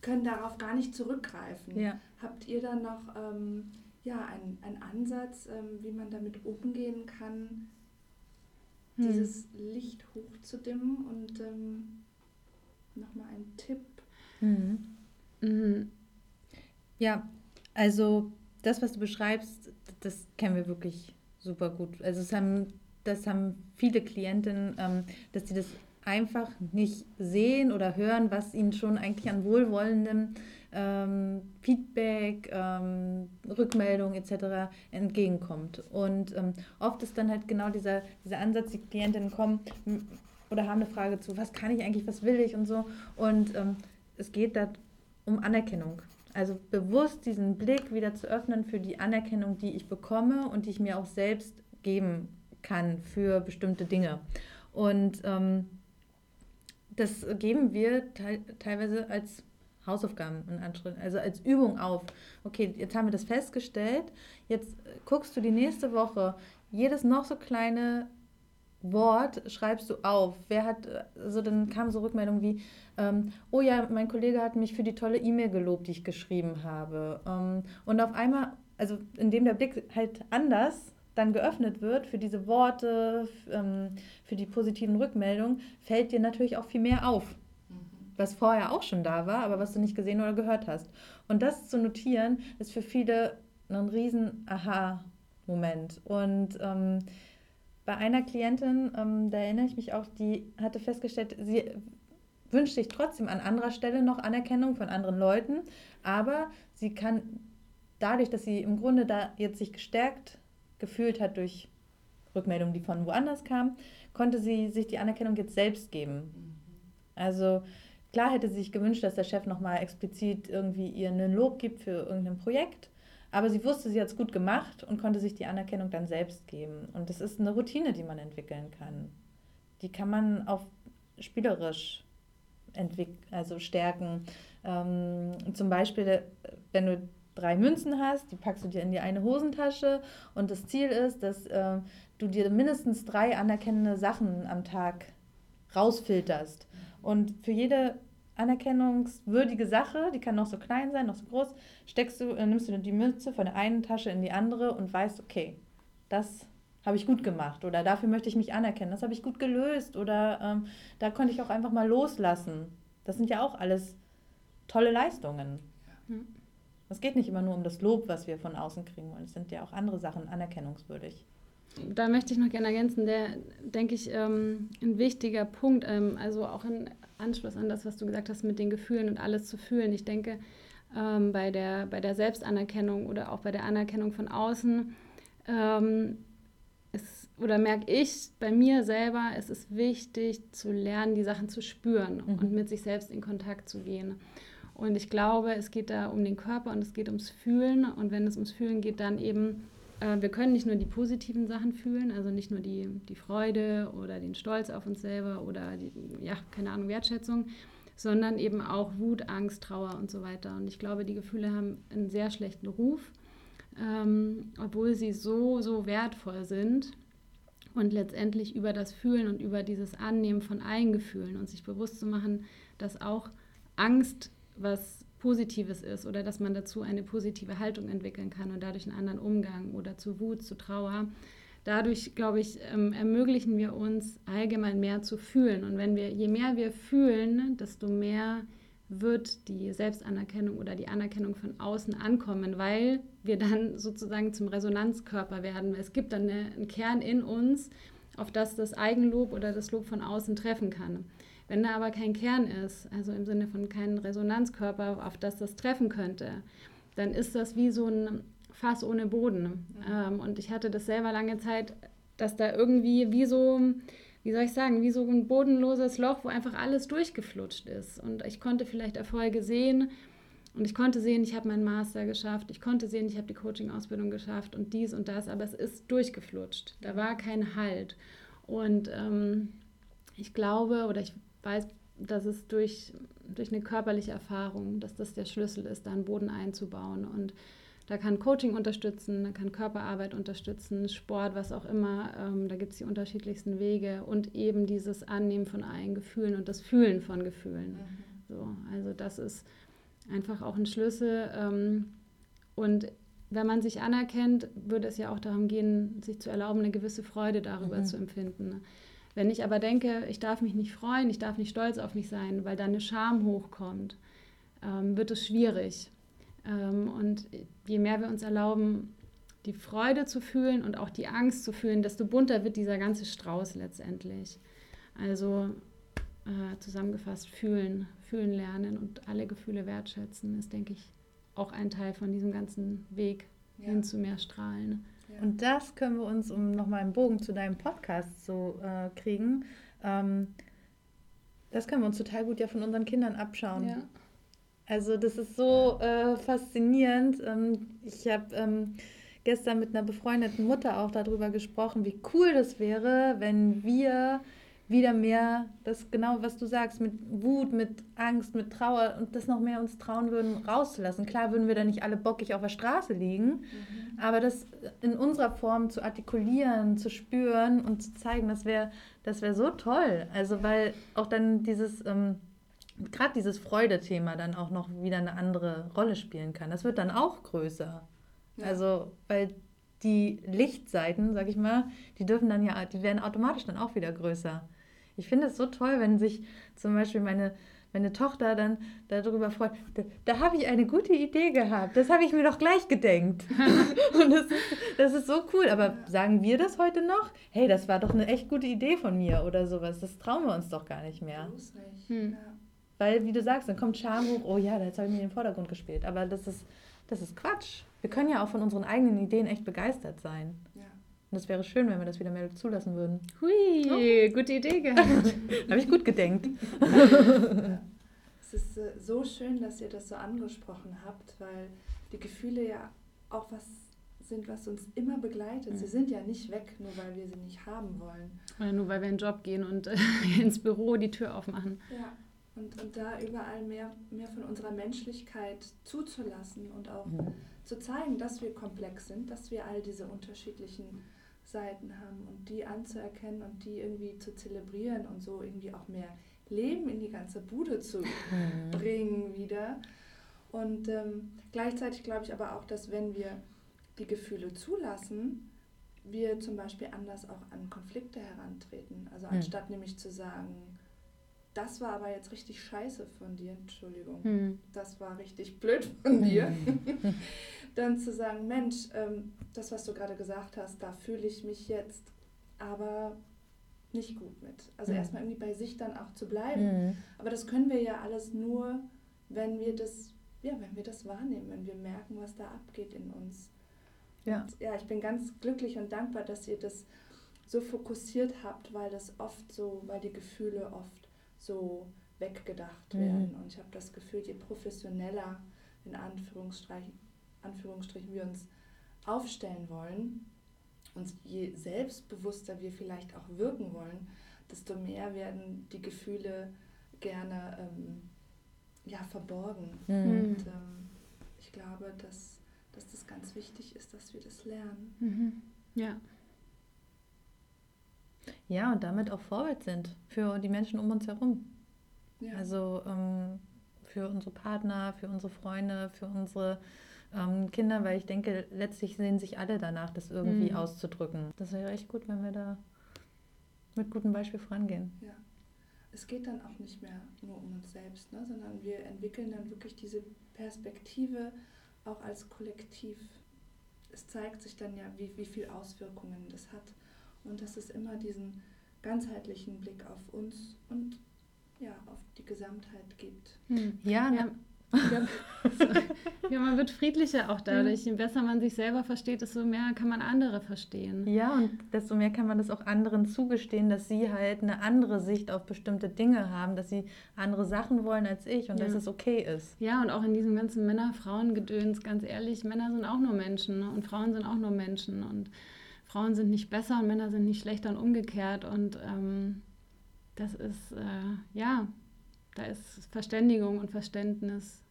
können darauf gar nicht zurückgreifen. Ja. Habt ihr da noch ähm, ja, einen, einen Ansatz, ähm, wie man damit umgehen kann, hm. dieses Licht hochzudimmen und ähm, nochmal ein Tipp? Mhm. Mhm. Ja, also das, was du beschreibst, das kennen wir wirklich super gut. Also es haben, das haben viele Klientinnen, ähm, dass sie das einfach nicht sehen oder hören, was ihnen schon eigentlich an wohlwollendem ähm, Feedback, ähm, Rückmeldung etc. entgegenkommt. Und ähm, oft ist dann halt genau dieser, dieser Ansatz, die Klientinnen kommen oder haben eine Frage zu, was kann ich eigentlich, was will ich und so. Und ähm, es geht da um Anerkennung. Also bewusst diesen Blick wieder zu öffnen für die Anerkennung, die ich bekomme und die ich mir auch selbst geben kann für bestimmte Dinge. Und ähm, das geben wir te teilweise als Hausaufgaben in Anschritt, also als Übung auf. Okay, jetzt haben wir das festgestellt. Jetzt guckst du die nächste Woche jedes noch so kleine Wort schreibst du auf. Wer hat, also dann kam so Rückmeldung wie, ähm, oh ja, mein Kollege hat mich für die tolle E-Mail gelobt, die ich geschrieben habe. Ähm, und auf einmal, also indem der Blick halt anders dann geöffnet wird für diese Worte, ähm, für die positiven Rückmeldungen, fällt dir natürlich auch viel mehr auf. Mhm. Was vorher auch schon da war, aber was du nicht gesehen oder gehört hast. Und das zu notieren, ist für viele ein riesen Aha-Moment. Und ähm, bei einer Klientin, ähm, da erinnere ich mich auch, die hatte festgestellt, sie wünscht sich trotzdem an anderer Stelle noch Anerkennung von anderen Leuten, aber sie kann dadurch, dass sie im Grunde da jetzt sich gestärkt gefühlt hat durch Rückmeldungen, die von woanders kamen, konnte sie sich die Anerkennung jetzt selbst geben. Also klar hätte sie sich gewünscht, dass der Chef nochmal explizit irgendwie ihr einen Lob gibt für irgendein Projekt, aber sie wusste, sie hat es gut gemacht und konnte sich die Anerkennung dann selbst geben. Und das ist eine Routine, die man entwickeln kann. Die kann man auch spielerisch also stärken. Ähm, zum Beispiel, wenn du drei Münzen hast, die packst du dir in die eine Hosentasche und das Ziel ist, dass äh, du dir mindestens drei anerkennende Sachen am Tag rausfilterst. Und für jede anerkennungswürdige Sache, die kann noch so klein sein, noch so groß, steckst du, äh, nimmst du die Münze von der einen Tasche in die andere und weißt, okay, das habe ich gut gemacht oder dafür möchte ich mich anerkennen, das habe ich gut gelöst oder ähm, da konnte ich auch einfach mal loslassen. Das sind ja auch alles tolle Leistungen. Ja. Es geht nicht immer nur um das Lob, was wir von außen kriegen wollen. Es sind ja auch andere Sachen anerkennungswürdig. Da möchte ich noch gerne ergänzen, der, denke ich, ähm, ein wichtiger Punkt, ähm, also auch in Anschluss an das, was du gesagt hast mit den Gefühlen und alles zu fühlen. Ich denke, ähm, bei, der, bei der Selbstanerkennung oder auch bei der Anerkennung von außen, ähm, oder merke ich bei mir selber, es ist wichtig zu lernen, die Sachen zu spüren mhm. und mit sich selbst in Kontakt zu gehen. Und ich glaube, es geht da um den Körper und es geht ums Fühlen. Und wenn es ums Fühlen geht, dann eben äh, wir können nicht nur die positiven Sachen fühlen, also nicht nur die, die Freude oder den Stolz auf uns selber oder die, ja, keine Ahnung, Wertschätzung, sondern eben auch Wut, Angst, Trauer und so weiter. Und ich glaube, die Gefühle haben einen sehr schlechten Ruf, ähm, obwohl sie so, so wertvoll sind. Und letztendlich über das Fühlen und über dieses Annehmen von allen Gefühlen und sich bewusst zu machen, dass auch Angst was Positives ist oder dass man dazu eine positive Haltung entwickeln kann und dadurch einen anderen Umgang oder zu Wut, zu Trauer. Dadurch, glaube ich, ähm, ermöglichen wir uns allgemein mehr zu fühlen. Und wenn wir, je mehr wir fühlen, desto mehr wird die Selbstanerkennung oder die Anerkennung von außen ankommen, weil wir dann sozusagen zum Resonanzkörper werden. Es gibt dann eine, einen Kern in uns, auf das das Eigenlob oder das Lob von außen treffen kann. Wenn da aber kein Kern ist, also im Sinne von kein Resonanzkörper, auf das das treffen könnte, dann ist das wie so ein Fass ohne Boden. Ähm, und ich hatte das selber lange Zeit, dass da irgendwie wie so, wie soll ich sagen, wie so ein bodenloses Loch, wo einfach alles durchgeflutscht ist. Und ich konnte vielleicht Erfolge sehen und ich konnte sehen, ich habe meinen Master geschafft, ich konnte sehen, ich habe die Coaching-Ausbildung geschafft und dies und das, aber es ist durchgeflutscht. Da war kein Halt. Und ähm, ich glaube oder ich weiß, dass es durch, durch eine körperliche Erfahrung, dass das der Schlüssel ist, da einen Boden einzubauen. Und da kann Coaching unterstützen, da kann Körperarbeit unterstützen, Sport, was auch immer. Ähm, da gibt es die unterschiedlichsten Wege und eben dieses Annehmen von allen Gefühlen und das Fühlen von Gefühlen. Mhm. So, also das ist einfach auch ein Schlüssel. Ähm, und wenn man sich anerkennt, würde es ja auch darum gehen, sich zu erlauben, eine gewisse Freude darüber mhm. zu empfinden. Wenn ich aber denke, ich darf mich nicht freuen, ich darf nicht stolz auf mich sein, weil da eine Scham hochkommt, ähm, wird es schwierig. Ähm, und je mehr wir uns erlauben, die Freude zu fühlen und auch die Angst zu fühlen, desto bunter wird dieser ganze Strauß letztendlich. Also äh, zusammengefasst, fühlen, fühlen lernen und alle Gefühle wertschätzen, ist, denke ich, auch ein Teil von diesem ganzen Weg ja. hin zu mehr Strahlen. Ja. Und das können wir uns, um nochmal einen Bogen zu deinem Podcast zu äh, kriegen, ähm, das können wir uns total gut ja von unseren Kindern abschauen. Ja. Also das ist so äh, faszinierend. Ähm, ich habe ähm, gestern mit einer befreundeten Mutter auch darüber gesprochen, wie cool das wäre, wenn wir wieder mehr das genau, was du sagst, mit Wut, mit Angst, mit Trauer und das noch mehr uns trauen würden, rauszulassen. Klar würden wir da nicht alle bockig auf der Straße liegen, mhm. aber das in unserer Form zu artikulieren, zu spüren und zu zeigen, das wäre das wär so toll. Also weil auch dann dieses, ähm, gerade dieses Freude-Thema dann auch noch wieder eine andere Rolle spielen kann. Das wird dann auch größer. Ja. Also, weil die Lichtseiten, sag ich mal, die dürfen dann ja, die werden automatisch dann auch wieder größer. Ich finde es so toll, wenn sich zum Beispiel meine, meine Tochter dann darüber freut, da, da habe ich eine gute Idee gehabt, das habe ich mir doch gleich gedenkt. und das ist, das ist so cool. Aber sagen wir das heute noch? Hey, das war doch eine echt gute Idee von mir oder sowas. Das trauen wir uns doch gar nicht mehr. Hm. Weil, wie du sagst, dann kommt Scham hoch, oh ja, jetzt habe ich mir in den Vordergrund gespielt. Aber das ist, das ist Quatsch. Wir können ja auch von unseren eigenen Ideen echt begeistert sein. Und es wäre schön, wenn wir das wieder mehr zulassen würden. Hui, oh. gute Idee gehabt. Habe ich gut gedenkt. Es ist äh, so schön, dass ihr das so angesprochen habt, weil die Gefühle ja auch was sind, was uns immer begleitet. Sie sind ja nicht weg, nur weil wir sie nicht haben wollen. Oder nur weil wir in den Job gehen und äh, ins Büro die Tür aufmachen. Ja, und, und da überall mehr, mehr von unserer Menschlichkeit zuzulassen und auch mhm. zu zeigen, dass wir komplex sind, dass wir all diese unterschiedlichen Seiten haben und die anzuerkennen und die irgendwie zu zelebrieren und so irgendwie auch mehr Leben in die ganze Bude zu mhm. bringen wieder. Und ähm, gleichzeitig glaube ich aber auch, dass wenn wir die Gefühle zulassen, wir zum Beispiel anders auch an Konflikte herantreten. Also mhm. anstatt nämlich zu sagen, das war aber jetzt richtig scheiße von dir, Entschuldigung, mhm. das war richtig blöd von dir, mhm. dann zu sagen, Mensch, ähm, das, was du gerade gesagt hast, da fühle ich mich jetzt aber nicht gut mit. Also mhm. erstmal irgendwie bei sich dann auch zu bleiben. Mhm. Aber das können wir ja alles nur, wenn wir das, ja, wenn wir das wahrnehmen, wenn wir merken, was da abgeht in uns. Ja. Und, ja, ich bin ganz glücklich und dankbar, dass ihr das so fokussiert habt, weil das oft so, weil die Gefühle oft so weggedacht mhm. werden. Und ich habe das Gefühl, je professioneller in Anführungsstrichen, Anführungsstrichen wir uns aufstellen wollen und je selbstbewusster wir vielleicht auch wirken wollen, desto mehr werden die Gefühle gerne ähm, ja, verborgen. Mhm. Und ähm, ich glaube, dass, dass das ganz wichtig ist, dass wir das lernen. Mhm. Ja. Ja, und damit auch Vorbild sind für die Menschen um uns herum. Ja. Also ähm, für unsere Partner, für unsere Freunde, für unsere ähm, Kinder, weil ich denke, letztlich sehen sich alle danach, das irgendwie mhm. auszudrücken. Das wäre echt gut, wenn wir da mit gutem Beispiel vorangehen. Ja. Es geht dann auch nicht mehr nur um uns selbst, ne, sondern wir entwickeln dann wirklich diese Perspektive auch als Kollektiv. Es zeigt sich dann ja, wie, wie viel Auswirkungen das hat und dass es immer diesen ganzheitlichen Blick auf uns und ja, auf die Gesamtheit gibt. Hm. Ja, ja. ja, man wird friedlicher auch dadurch. Je besser man sich selber versteht, desto mehr kann man andere verstehen. Ja, und desto mehr kann man das auch anderen zugestehen, dass sie halt eine andere Sicht auf bestimmte Dinge haben, dass sie andere Sachen wollen als ich und ja. dass es okay ist. Ja, und auch in diesem ganzen Männer-Frauen-Gedöns, ganz ehrlich, Männer sind auch nur Menschen ne? und Frauen sind auch nur Menschen und Frauen sind nicht besser und Männer sind nicht schlechter und umgekehrt. Und ähm, das ist, äh, ja, da ist Verständigung und Verständnis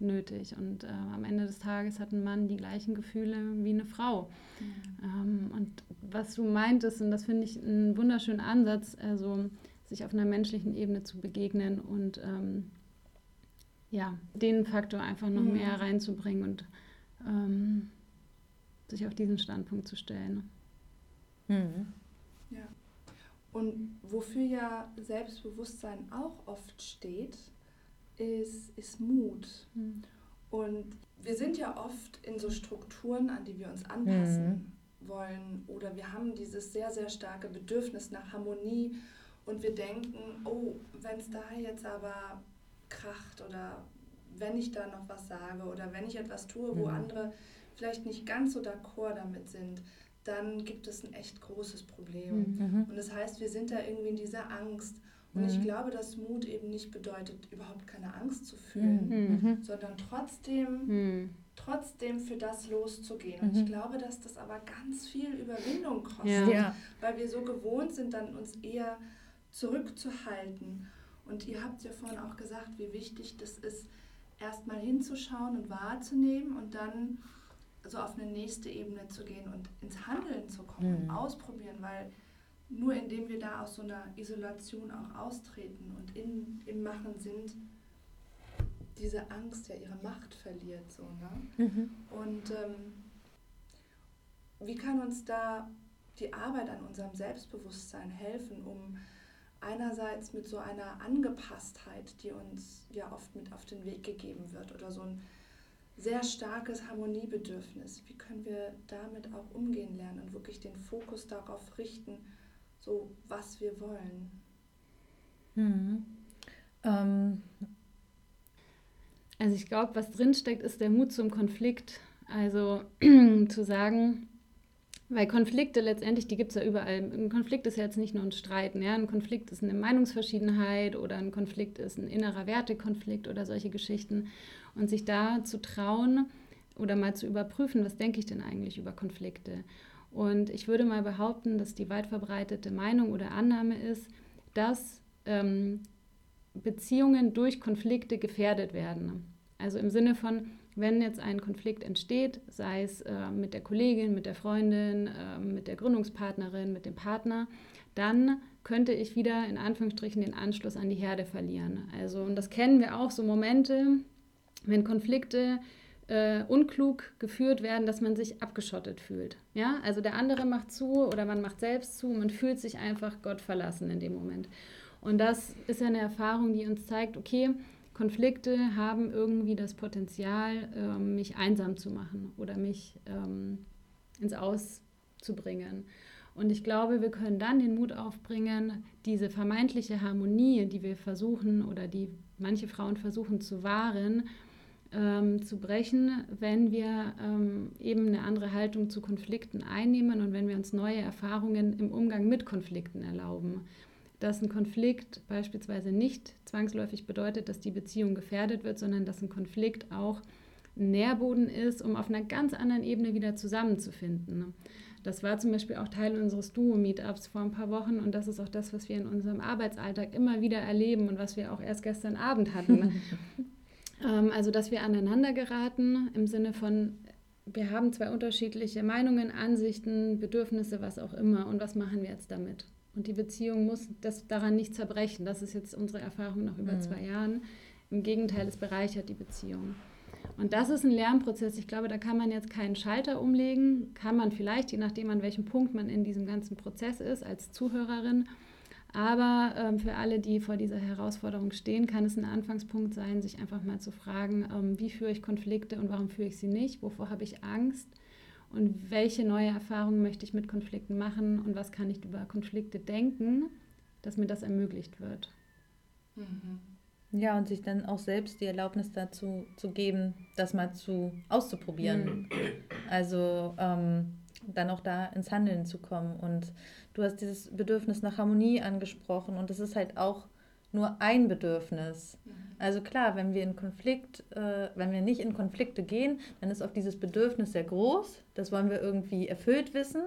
nötig. Und äh, am Ende des Tages hat ein Mann die gleichen Gefühle wie eine Frau. Mhm. Ähm, und was du meintest, und das finde ich einen wunderschönen Ansatz, also sich auf einer menschlichen Ebene zu begegnen und ähm, ja, den Faktor einfach noch mhm. mehr reinzubringen und ähm, sich auf diesen Standpunkt zu stellen. Mhm. Ja. Und wofür ja Selbstbewusstsein auch oft steht, ist, ist Mut. Mhm. Und wir sind ja oft in so Strukturen, an die wir uns anpassen mhm. wollen. Oder wir haben dieses sehr, sehr starke Bedürfnis nach Harmonie. Und wir denken, oh, wenn es da jetzt aber kracht oder wenn ich da noch was sage oder wenn ich etwas tue, wo mhm. andere vielleicht nicht ganz so d'accord damit sind, dann gibt es ein echt großes Problem. Mhm. Und das heißt, wir sind da irgendwie in dieser Angst. Und mhm. ich glaube, dass Mut eben nicht bedeutet, überhaupt keine Angst zu fühlen, mhm. mhm. sondern trotzdem, mhm. trotzdem für das loszugehen. Und ich mhm. glaube, dass das aber ganz viel Überwindung kostet, ja. weil wir so gewohnt sind, dann uns eher zurückzuhalten. Und ihr habt ja vorhin auch gesagt, wie wichtig das ist, erstmal hinzuschauen und wahrzunehmen und dann so auf eine nächste Ebene zu gehen und ins Handeln zu kommen, mhm. ausprobieren, weil nur indem wir da aus so einer Isolation auch austreten und in, im Machen sind, diese Angst ja ihre Macht verliert. So, ne? Mhm. Und ähm, wie kann uns da die Arbeit an unserem Selbstbewusstsein helfen, um einerseits mit so einer Angepasstheit, die uns ja oft mit auf den Weg gegeben wird, oder so ein sehr starkes Harmoniebedürfnis. Wie können wir damit auch umgehen lernen und wirklich den Fokus darauf richten, so was wir wollen? Mhm. Ähm. Also ich glaube, was drinsteckt, ist der Mut zum Konflikt. Also zu sagen, weil Konflikte letztendlich, die gibt es ja überall. Ein Konflikt ist ja jetzt nicht nur ein Streiten. Ja? Ein Konflikt ist eine Meinungsverschiedenheit oder ein Konflikt ist ein innerer Wertekonflikt oder solche Geschichten. Und sich da zu trauen oder mal zu überprüfen, was denke ich denn eigentlich über Konflikte. Und ich würde mal behaupten, dass die weit verbreitete Meinung oder Annahme ist, dass ähm, Beziehungen durch Konflikte gefährdet werden. Also im Sinne von, wenn jetzt ein Konflikt entsteht, sei es äh, mit der Kollegin, mit der Freundin, äh, mit der Gründungspartnerin, mit dem Partner, dann könnte ich wieder in Anführungsstrichen den Anschluss an die Herde verlieren. Also, und das kennen wir auch, so Momente, wenn Konflikte äh, unklug geführt werden, dass man sich abgeschottet fühlt. Ja, also der andere macht zu oder man macht selbst zu, man fühlt sich einfach Gott verlassen in dem Moment. Und das ist eine Erfahrung, die uns zeigt, okay, Konflikte haben irgendwie das Potenzial, ähm, mich einsam zu machen oder mich ähm, ins Aus zu bringen. Und ich glaube, wir können dann den Mut aufbringen, diese vermeintliche Harmonie, die wir versuchen oder die manche Frauen versuchen zu wahren, ähm, zu brechen, wenn wir ähm, eben eine andere Haltung zu Konflikten einnehmen und wenn wir uns neue Erfahrungen im Umgang mit Konflikten erlauben dass ein Konflikt beispielsweise nicht zwangsläufig bedeutet, dass die Beziehung gefährdet wird, sondern dass ein Konflikt auch ein Nährboden ist, um auf einer ganz anderen Ebene wieder zusammenzufinden. Das war zum Beispiel auch Teil unseres Duo-Meetups vor ein paar Wochen und das ist auch das, was wir in unserem Arbeitsalltag immer wieder erleben und was wir auch erst gestern Abend hatten. ähm, also, dass wir aneinander geraten im Sinne von, wir haben zwei unterschiedliche Meinungen, Ansichten, Bedürfnisse, was auch immer und was machen wir jetzt damit? Und die Beziehung muss das daran nicht zerbrechen. Das ist jetzt unsere Erfahrung nach über mhm. zwei Jahren. Im Gegenteil, es bereichert die Beziehung. Und das ist ein Lernprozess. Ich glaube, da kann man jetzt keinen Schalter umlegen. Kann man vielleicht, je nachdem, an welchem Punkt man in diesem ganzen Prozess ist, als Zuhörerin. Aber ähm, für alle, die vor dieser Herausforderung stehen, kann es ein Anfangspunkt sein, sich einfach mal zu fragen, ähm, wie führe ich Konflikte und warum führe ich sie nicht? Wovor habe ich Angst? und welche neue Erfahrungen möchte ich mit Konflikten machen und was kann ich über Konflikte denken, dass mir das ermöglicht wird. Mhm. Ja, und sich dann auch selbst die Erlaubnis dazu zu geben, das mal zu auszuprobieren. Mhm. Also ähm, dann auch da ins Handeln zu kommen. Und du hast dieses Bedürfnis nach Harmonie angesprochen und das ist halt auch nur ein Bedürfnis. Mhm. Also klar, wenn wir in Konflikt, äh, wenn wir nicht in Konflikte gehen, dann ist auch dieses Bedürfnis sehr groß. Das wollen wir irgendwie erfüllt wissen.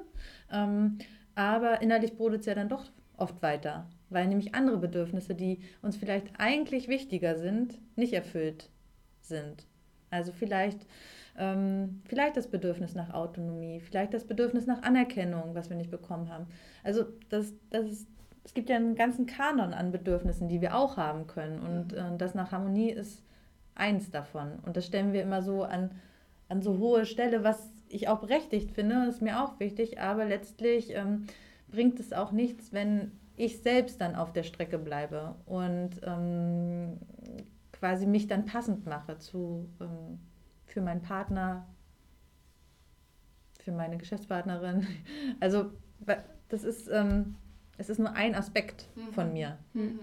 Ähm, aber innerlich brodelt es ja dann doch oft weiter, weil nämlich andere Bedürfnisse, die uns vielleicht eigentlich wichtiger sind, nicht erfüllt sind. Also vielleicht, ähm, vielleicht das Bedürfnis nach Autonomie, vielleicht das Bedürfnis nach Anerkennung, was wir nicht bekommen haben. Also das, das ist es gibt ja einen ganzen Kanon an Bedürfnissen, die wir auch haben können. Und äh, das nach Harmonie ist eins davon. Und das stellen wir immer so an, an so hohe Stelle, was ich auch berechtigt finde, ist mir auch wichtig. Aber letztlich ähm, bringt es auch nichts, wenn ich selbst dann auf der Strecke bleibe und ähm, quasi mich dann passend mache zu, ähm, für meinen Partner, für meine Geschäftspartnerin. Also das ist, ähm, es ist nur ein Aspekt mhm. von mir. Mhm.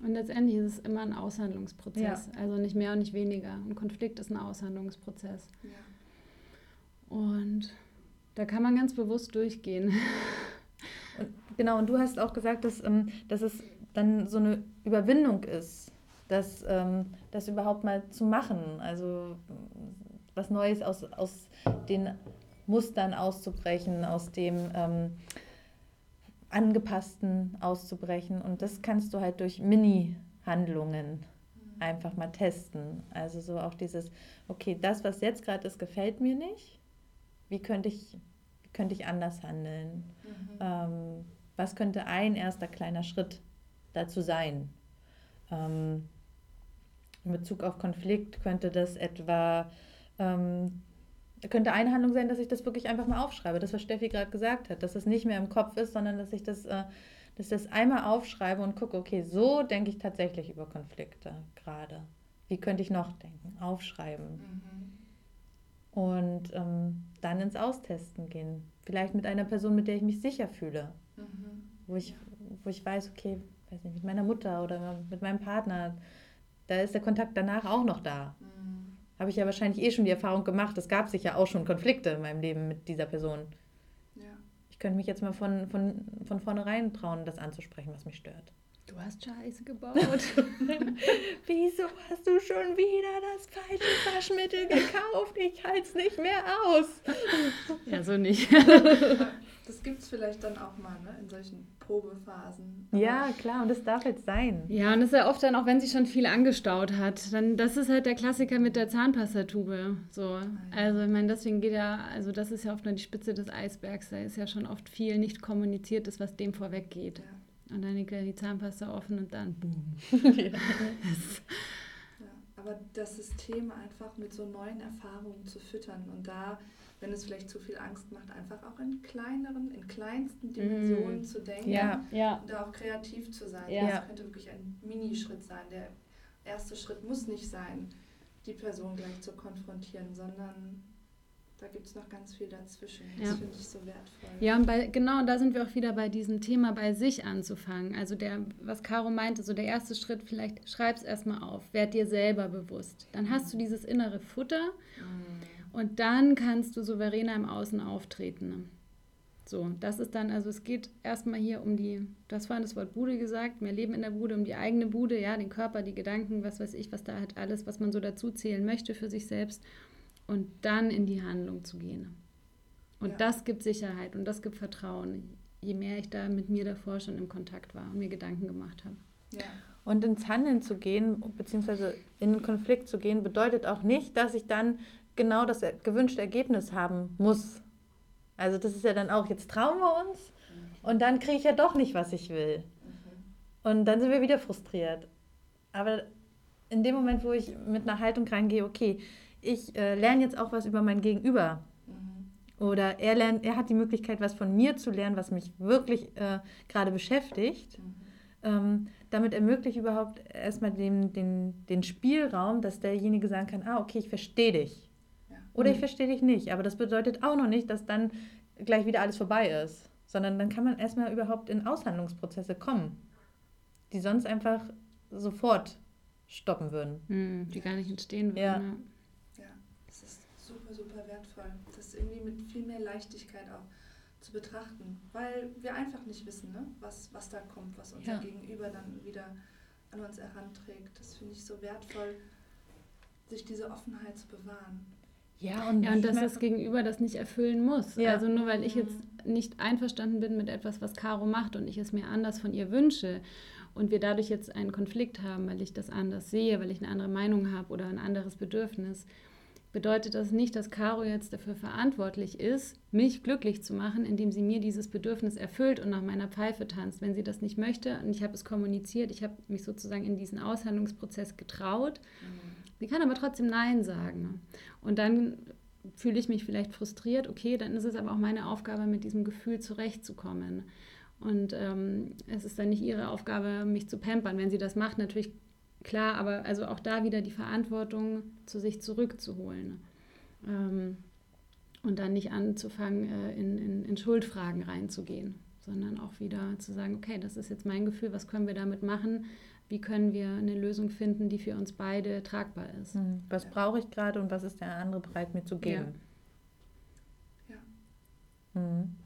Und letztendlich ist es immer ein Aushandlungsprozess, ja. also nicht mehr und nicht weniger. Ein Konflikt ist ein Aushandlungsprozess. Ja. Und da kann man ganz bewusst durchgehen. Und, genau, und du hast auch gesagt, dass, ähm, dass es dann so eine Überwindung ist, das, ähm, das überhaupt mal zu machen. Also was Neues aus, aus den Mustern auszubrechen, aus dem ähm, Angepassten auszubrechen. Und das kannst du halt durch Mini-Handlungen einfach mal testen. Also so auch dieses, okay, das, was jetzt gerade ist, gefällt mir nicht. Wie könnte ich, wie könnte ich anders handeln? Mhm. Ähm, was könnte ein erster kleiner Schritt dazu sein? Ähm, in Bezug auf Konflikt könnte das etwa ähm, könnte eine Handlung sein, dass ich das wirklich einfach mal aufschreibe, das, was Steffi gerade gesagt hat, dass es nicht mehr im Kopf ist, sondern dass ich das, äh, dass das einmal aufschreibe und gucke, okay, so denke ich tatsächlich über Konflikte gerade. Wie könnte ich noch denken? Aufschreiben. Mhm. Und ähm, dann ins Austesten gehen. Vielleicht mit einer Person, mit der ich mich sicher fühle. Mhm. Wo, ich, wo ich weiß, okay, weiß nicht, mit meiner Mutter oder mit meinem Partner, da ist der Kontakt danach auch noch da. Mhm habe ich ja wahrscheinlich eh schon die Erfahrung gemacht. Es gab sicher auch schon Konflikte in meinem Leben mit dieser Person. Ja. Ich könnte mich jetzt mal von, von, von vornherein trauen, das anzusprechen, was mich stört. Du hast Scheiße gebaut. Wieso hast du schon wieder das falsche Waschmittel gekauft? Ich halte es nicht mehr aus. Ja, so nicht. Das gibt es vielleicht dann auch mal ne, in solchen Probephasen. Aber ja, klar, und das darf jetzt sein. Ja, und das ist ja oft dann auch, wenn sie schon viel angestaut hat. Dann, das ist halt der Klassiker mit der Zahnpastatube. So. Ah, also, ich meine, deswegen geht ja, also das ist ja oft nur die Spitze des Eisbergs. Da ist ja schon oft viel nicht kommuniziertes, was dem vorweggeht. Ja. Und dann liegt die Zahnpasta offen und dann boom. ja. aber das System einfach mit so neuen Erfahrungen zu füttern und da wenn es vielleicht zu viel Angst macht, einfach auch in kleineren, in kleinsten Dimensionen mm. zu denken ja, ja. und da auch kreativ zu sein. Ja. Das könnte wirklich ein Minischritt sein. Der erste Schritt muss nicht sein, die Person gleich zu konfrontieren, sondern da gibt es noch ganz viel dazwischen. Das ja. finde ich so wertvoll. Ja, und bei, genau, da sind wir auch wieder bei diesem Thema, bei sich anzufangen. Also der, was Caro meinte, so der erste Schritt, vielleicht schreib es erstmal auf, werd dir selber bewusst. Dann hast du dieses innere Futter. Mhm und dann kannst du souveräner im Außen auftreten. So, das ist dann, also es geht erstmal hier um die, du hast vorhin das Wort Bude gesagt, mehr Leben in der Bude, um die eigene Bude, ja, den Körper, die Gedanken, was weiß ich, was da halt alles, was man so dazu zählen möchte für sich selbst und dann in die Handlung zu gehen. Und ja. das gibt Sicherheit und das gibt Vertrauen, je mehr ich da mit mir davor schon im Kontakt war und mir Gedanken gemacht habe. Ja. Und ins Handeln zu gehen, beziehungsweise in den Konflikt zu gehen, bedeutet auch nicht, dass ich dann genau das gewünschte Ergebnis haben muss. Also das ist ja dann auch, jetzt trauen wir uns und dann kriege ich ja doch nicht, was ich will. Und dann sind wir wieder frustriert. Aber in dem Moment, wo ich mit einer Haltung reingehe, okay, ich äh, lerne jetzt auch was über mein Gegenüber. Oder er, lernt, er hat die Möglichkeit, was von mir zu lernen, was mich wirklich äh, gerade beschäftigt. Mhm. Ähm, damit ermöglicht überhaupt erstmal den, den, den Spielraum, dass derjenige sagen kann, ah, okay, ich verstehe dich. Oder ich mhm. verstehe dich nicht. Aber das bedeutet auch noch nicht, dass dann gleich wieder alles vorbei ist. Sondern dann kann man erstmal überhaupt in Aushandlungsprozesse kommen, die sonst einfach sofort stoppen würden. Mhm, die gar nicht entstehen würden. Ja. ja, das ist super, super wertvoll. Das irgendwie mit viel mehr Leichtigkeit auch zu betrachten. Weil wir einfach nicht wissen, ne? was, was da kommt, was unser ja. Gegenüber dann wieder an uns heranträgt. Das finde ich so wertvoll, sich diese Offenheit zu bewahren. Ja, und, ja, und dass das Gegenüber das nicht erfüllen muss. Ja. Also nur weil ich jetzt nicht einverstanden bin mit etwas, was Caro macht und ich es mir anders von ihr wünsche und wir dadurch jetzt einen Konflikt haben, weil ich das anders sehe, weil ich eine andere Meinung habe oder ein anderes Bedürfnis, bedeutet das nicht, dass Caro jetzt dafür verantwortlich ist, mich glücklich zu machen, indem sie mir dieses Bedürfnis erfüllt und nach meiner Pfeife tanzt. Wenn sie das nicht möchte und ich habe es kommuniziert, ich habe mich sozusagen in diesen Aushandlungsprozess getraut. Mhm Sie kann aber trotzdem Nein sagen. Und dann fühle ich mich vielleicht frustriert. Okay, dann ist es aber auch meine Aufgabe, mit diesem Gefühl zurechtzukommen. Und ähm, es ist dann nicht ihre Aufgabe, mich zu pampern. Wenn sie das macht, natürlich klar, aber also auch da wieder die Verantwortung zu sich zurückzuholen. Ähm, und dann nicht anzufangen, äh, in, in, in Schuldfragen reinzugehen, sondern auch wieder zu sagen, okay, das ist jetzt mein Gefühl, was können wir damit machen? Wie können wir eine Lösung finden, die für uns beide tragbar ist? Hm. Was brauche ich gerade und was ist der andere bereit mir zu geben? Ja. Ja. Mhm.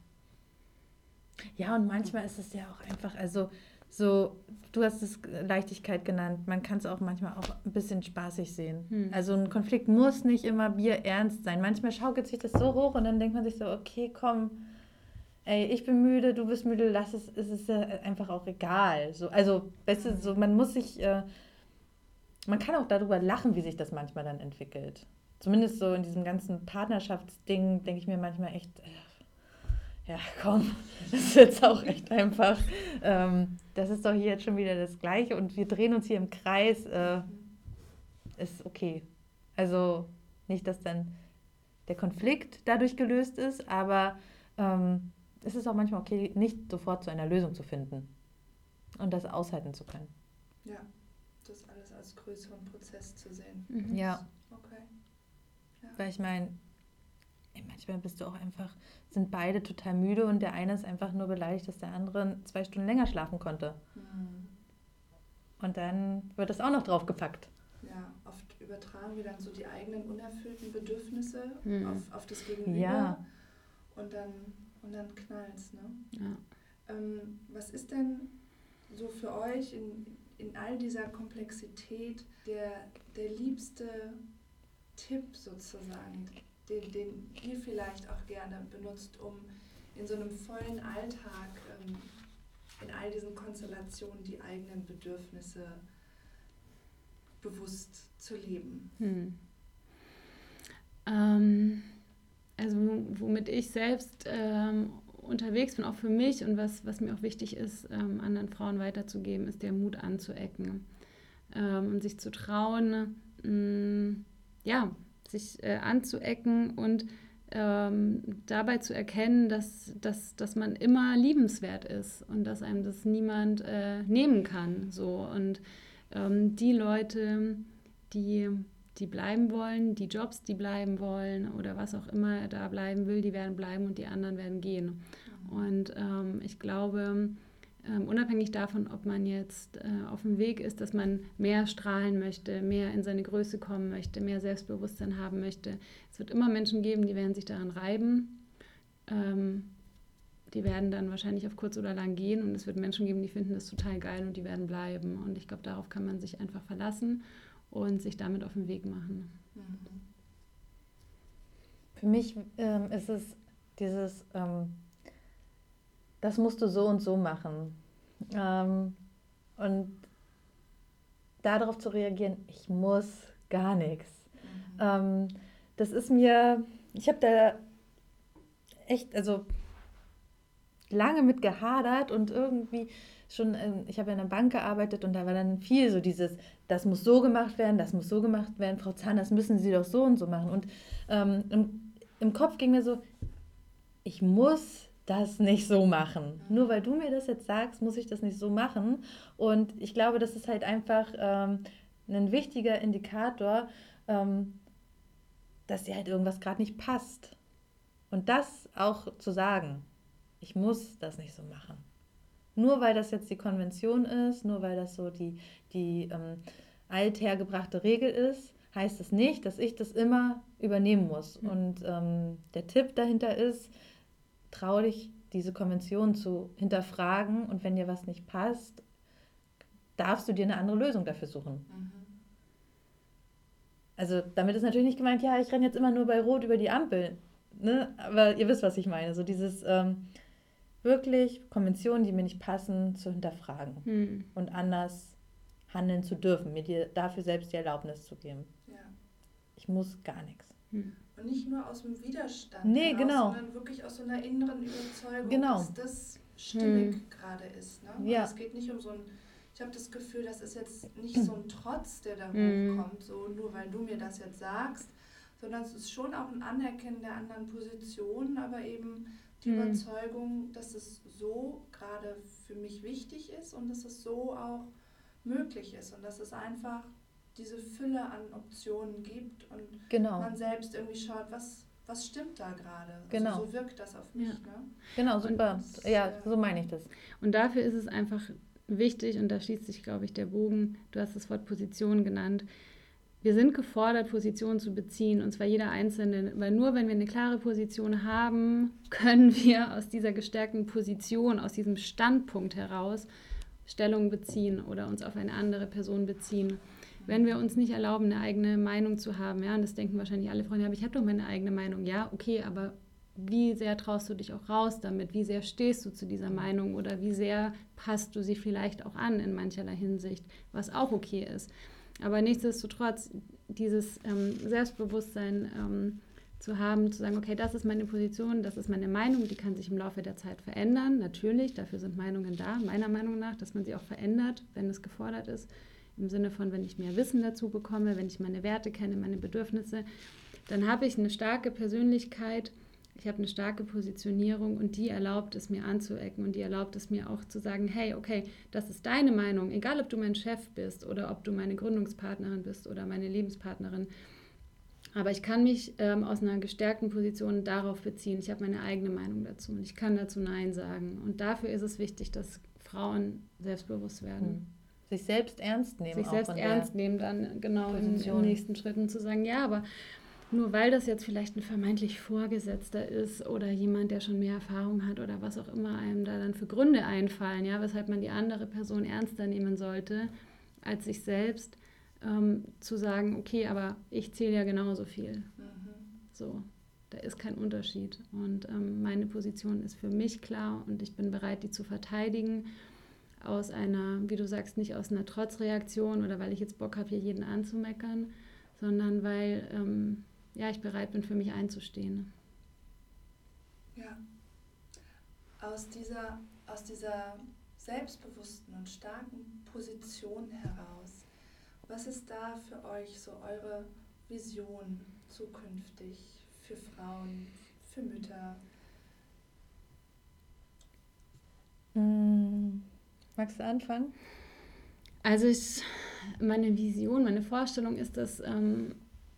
ja, und manchmal ist es ja auch einfach, also so, du hast es Leichtigkeit genannt, man kann es auch manchmal auch ein bisschen spaßig sehen. Hm. Also ein Konflikt muss nicht immer bierernst sein. Manchmal schaukelt sich das so hoch und dann denkt man sich so, okay, komm, ey, ich bin müde, du bist müde, lass es, es ist ja einfach auch egal. So, also, weißt du, so, man muss sich, äh, man kann auch darüber lachen, wie sich das manchmal dann entwickelt. Zumindest so in diesem ganzen Partnerschaftsding denke ich mir manchmal echt, äh, ja, komm, das ist jetzt auch echt einfach. Ähm, das ist doch hier jetzt schon wieder das Gleiche und wir drehen uns hier im Kreis. Äh, ist okay. Also nicht, dass dann der Konflikt dadurch gelöst ist, aber ähm, es ist auch manchmal okay, nicht sofort zu einer Lösung zu finden und das aushalten zu können. Ja, das alles als größeren Prozess zu sehen. Mhm. Ja. Okay. Ja. Weil ich meine, manchmal bist du auch einfach, sind beide total müde und der eine ist einfach nur beleidigt, dass der andere zwei Stunden länger schlafen konnte. Mhm. Und dann wird das auch noch draufgepackt. Ja, oft übertragen wir dann so die eigenen unerfüllten Bedürfnisse mhm. auf, auf das Gegenüber. Ja. Und dann, und dann knallt es. Ne? Ja. Ähm, was ist denn so für euch in, in all dieser Komplexität der, der liebste Tipp sozusagen, den, den ihr vielleicht auch gerne benutzt, um in so einem vollen Alltag, ähm, in all diesen Konstellationen die eigenen Bedürfnisse bewusst zu leben? Hm. Ähm, also womit ich selbst ähm, unterwegs bin, auch für mich und was, was mir auch wichtig ist, ähm, anderen Frauen weiterzugeben, ist der Mut anzuecken ähm, und sich zu trauen, mm, ja, sich äh, anzuecken und ähm, dabei zu erkennen, dass, dass, dass man immer liebenswert ist und dass einem das niemand äh, nehmen kann. So. Und ähm, die Leute, die, die bleiben wollen, die Jobs, die bleiben wollen oder was auch immer da bleiben will, die werden bleiben und die anderen werden gehen. Und ähm, ich glaube, ähm, unabhängig davon, ob man jetzt äh, auf dem Weg ist, dass man mehr strahlen möchte, mehr in seine Größe kommen möchte, mehr Selbstbewusstsein haben möchte. Es wird immer Menschen geben, die werden sich daran reiben. Ähm, die werden dann wahrscheinlich auf kurz oder lang gehen und es wird Menschen geben, die finden das total geil und die werden bleiben. Und ich glaube, darauf kann man sich einfach verlassen und sich damit auf den Weg machen. Für mich ähm, ist es dieses ähm, das musst du so und so machen. Ähm, und darauf zu reagieren, ich muss gar nichts. Mhm. Ähm, das ist mir, ich habe da echt, also lange mit gehadert und irgendwie schon, ich habe ja in der Bank gearbeitet und da war dann viel so dieses, das muss so gemacht werden, das muss so gemacht werden, Frau Zahn, das müssen Sie doch so und so machen. Und ähm, im, im Kopf ging mir so, ich muss das nicht so machen. Nur weil du mir das jetzt sagst, muss ich das nicht so machen. Und ich glaube, das ist halt einfach ähm, ein wichtiger Indikator, ähm, dass dir halt irgendwas gerade nicht passt. Und das auch zu sagen, ich muss das nicht so machen. Nur weil das jetzt die Konvention ist, nur weil das so die, die ähm, althergebrachte Regel ist, heißt es das nicht, dass ich das immer übernehmen muss. Und ähm, der Tipp dahinter ist, trau dich, diese Konvention zu hinterfragen und wenn dir was nicht passt, darfst du dir eine andere Lösung dafür suchen. Mhm. Also damit ist natürlich nicht gemeint, ja, ich renne jetzt immer nur bei Rot über die Ampel. Ne? Aber ihr wisst, was ich meine. So dieses ähm, wirklich Konventionen, die mir nicht passen, zu hinterfragen mhm. und anders handeln zu dürfen, mir dir dafür selbst die Erlaubnis zu geben. Ja. Ich muss gar nichts. Mhm. Und nicht nur aus dem Widerstand, nee, heraus, genau. sondern wirklich aus so einer inneren Überzeugung, genau. dass das stimmig hm. gerade ist. Ne? Ja. Es geht nicht um so ein, ich habe das Gefühl, das ist jetzt nicht so ein Trotz, der da hm. hochkommt, so nur weil du mir das jetzt sagst, sondern es ist schon auch ein Anerkennen der anderen Positionen, aber eben die hm. Überzeugung, dass es so gerade für mich wichtig ist und dass es so auch möglich ist und dass es einfach diese Fülle an Optionen gibt und genau. man selbst irgendwie schaut, was, was stimmt da gerade? Also genau. Also so wirkt das auf mich. Ja. Ne? Genau, super. Das, ja, so meine ich das. Und dafür ist es einfach wichtig, und da schließt sich, glaube ich, der Bogen, du hast das Wort Position genannt, wir sind gefordert, Positionen zu beziehen, und zwar jeder Einzelne, weil nur wenn wir eine klare Position haben, können wir aus dieser gestärkten Position, aus diesem Standpunkt heraus Stellung beziehen oder uns auf eine andere Person beziehen. Wenn wir uns nicht erlauben, eine eigene Meinung zu haben, ja, und das denken wahrscheinlich alle Freunde, aber ich habe doch meine eigene Meinung, ja, okay, aber wie sehr traust du dich auch raus damit? Wie sehr stehst du zu dieser Meinung oder wie sehr passt du sie vielleicht auch an in mancherlei Hinsicht, was auch okay ist. Aber nichtsdestotrotz, dieses ähm, Selbstbewusstsein ähm, zu haben, zu sagen, okay, das ist meine Position, das ist meine Meinung, die kann sich im Laufe der Zeit verändern. Natürlich, dafür sind Meinungen da, meiner Meinung nach, dass man sie auch verändert, wenn es gefordert ist. Im Sinne von, wenn ich mehr Wissen dazu bekomme, wenn ich meine Werte kenne, meine Bedürfnisse, dann habe ich eine starke Persönlichkeit, ich habe eine starke Positionierung und die erlaubt es mir anzuecken und die erlaubt es mir auch zu sagen, hey, okay, das ist deine Meinung, egal ob du mein Chef bist oder ob du meine Gründungspartnerin bist oder meine Lebenspartnerin. Aber ich kann mich ähm, aus einer gestärkten Position darauf beziehen. Ich habe meine eigene Meinung dazu und ich kann dazu Nein sagen. Und dafür ist es wichtig, dass Frauen selbstbewusst werden. Mhm. Sich selbst ernst nehmen. Sich selbst ernst nehmen, dann genau in den nächsten Schritten zu sagen, ja, aber nur weil das jetzt vielleicht ein vermeintlich Vorgesetzter ist oder jemand, der schon mehr Erfahrung hat oder was auch immer einem da dann für Gründe einfallen, ja, weshalb man die andere Person ernster nehmen sollte als sich selbst, ähm, zu sagen, okay, aber ich zähle ja genauso viel. Mhm. So, da ist kein Unterschied. Und ähm, meine Position ist für mich klar und ich bin bereit, die zu verteidigen. Aus einer, wie du sagst, nicht aus einer Trotzreaktion oder weil ich jetzt Bock habe, hier jeden anzumeckern, sondern weil ähm, ja, ich bereit bin, für mich einzustehen. Ja. Aus dieser, aus dieser selbstbewussten und starken Position heraus, was ist da für euch so eure Vision zukünftig für Frauen, für Mütter? Hm. Magst du anfangen? Also ich, meine Vision, meine Vorstellung ist, dass ähm,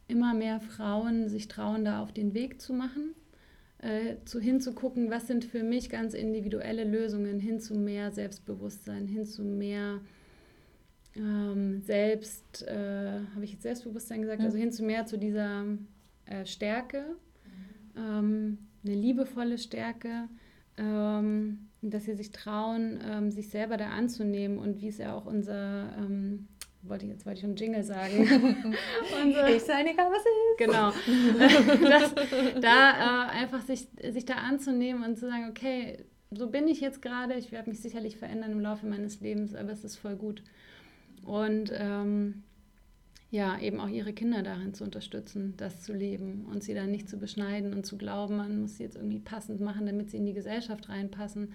immer mehr Frauen sich trauen, da auf den Weg zu machen, äh, zu hinzugucken, was sind für mich ganz individuelle Lösungen hin zu mehr Selbstbewusstsein, hin zu mehr ähm, Selbst, äh, habe ich jetzt Selbstbewusstsein gesagt, ja. also hin zu mehr zu dieser äh, Stärke, ähm, eine liebevolle Stärke, ähm, dass sie sich trauen, ähm, sich selber da anzunehmen und wie es ja auch unser ähm, wollte ich, jetzt wollte ich schon Jingle sagen. Unsere, ich sei egal, was ist. Genau. das, da äh, einfach sich, sich da anzunehmen und zu sagen, okay, so bin ich jetzt gerade, ich werde mich sicherlich verändern im Laufe meines Lebens, aber es ist voll gut. Und ähm, ja, eben auch ihre Kinder darin zu unterstützen, das zu leben und sie dann nicht zu beschneiden und zu glauben, man muss sie jetzt irgendwie passend machen, damit sie in die Gesellschaft reinpassen,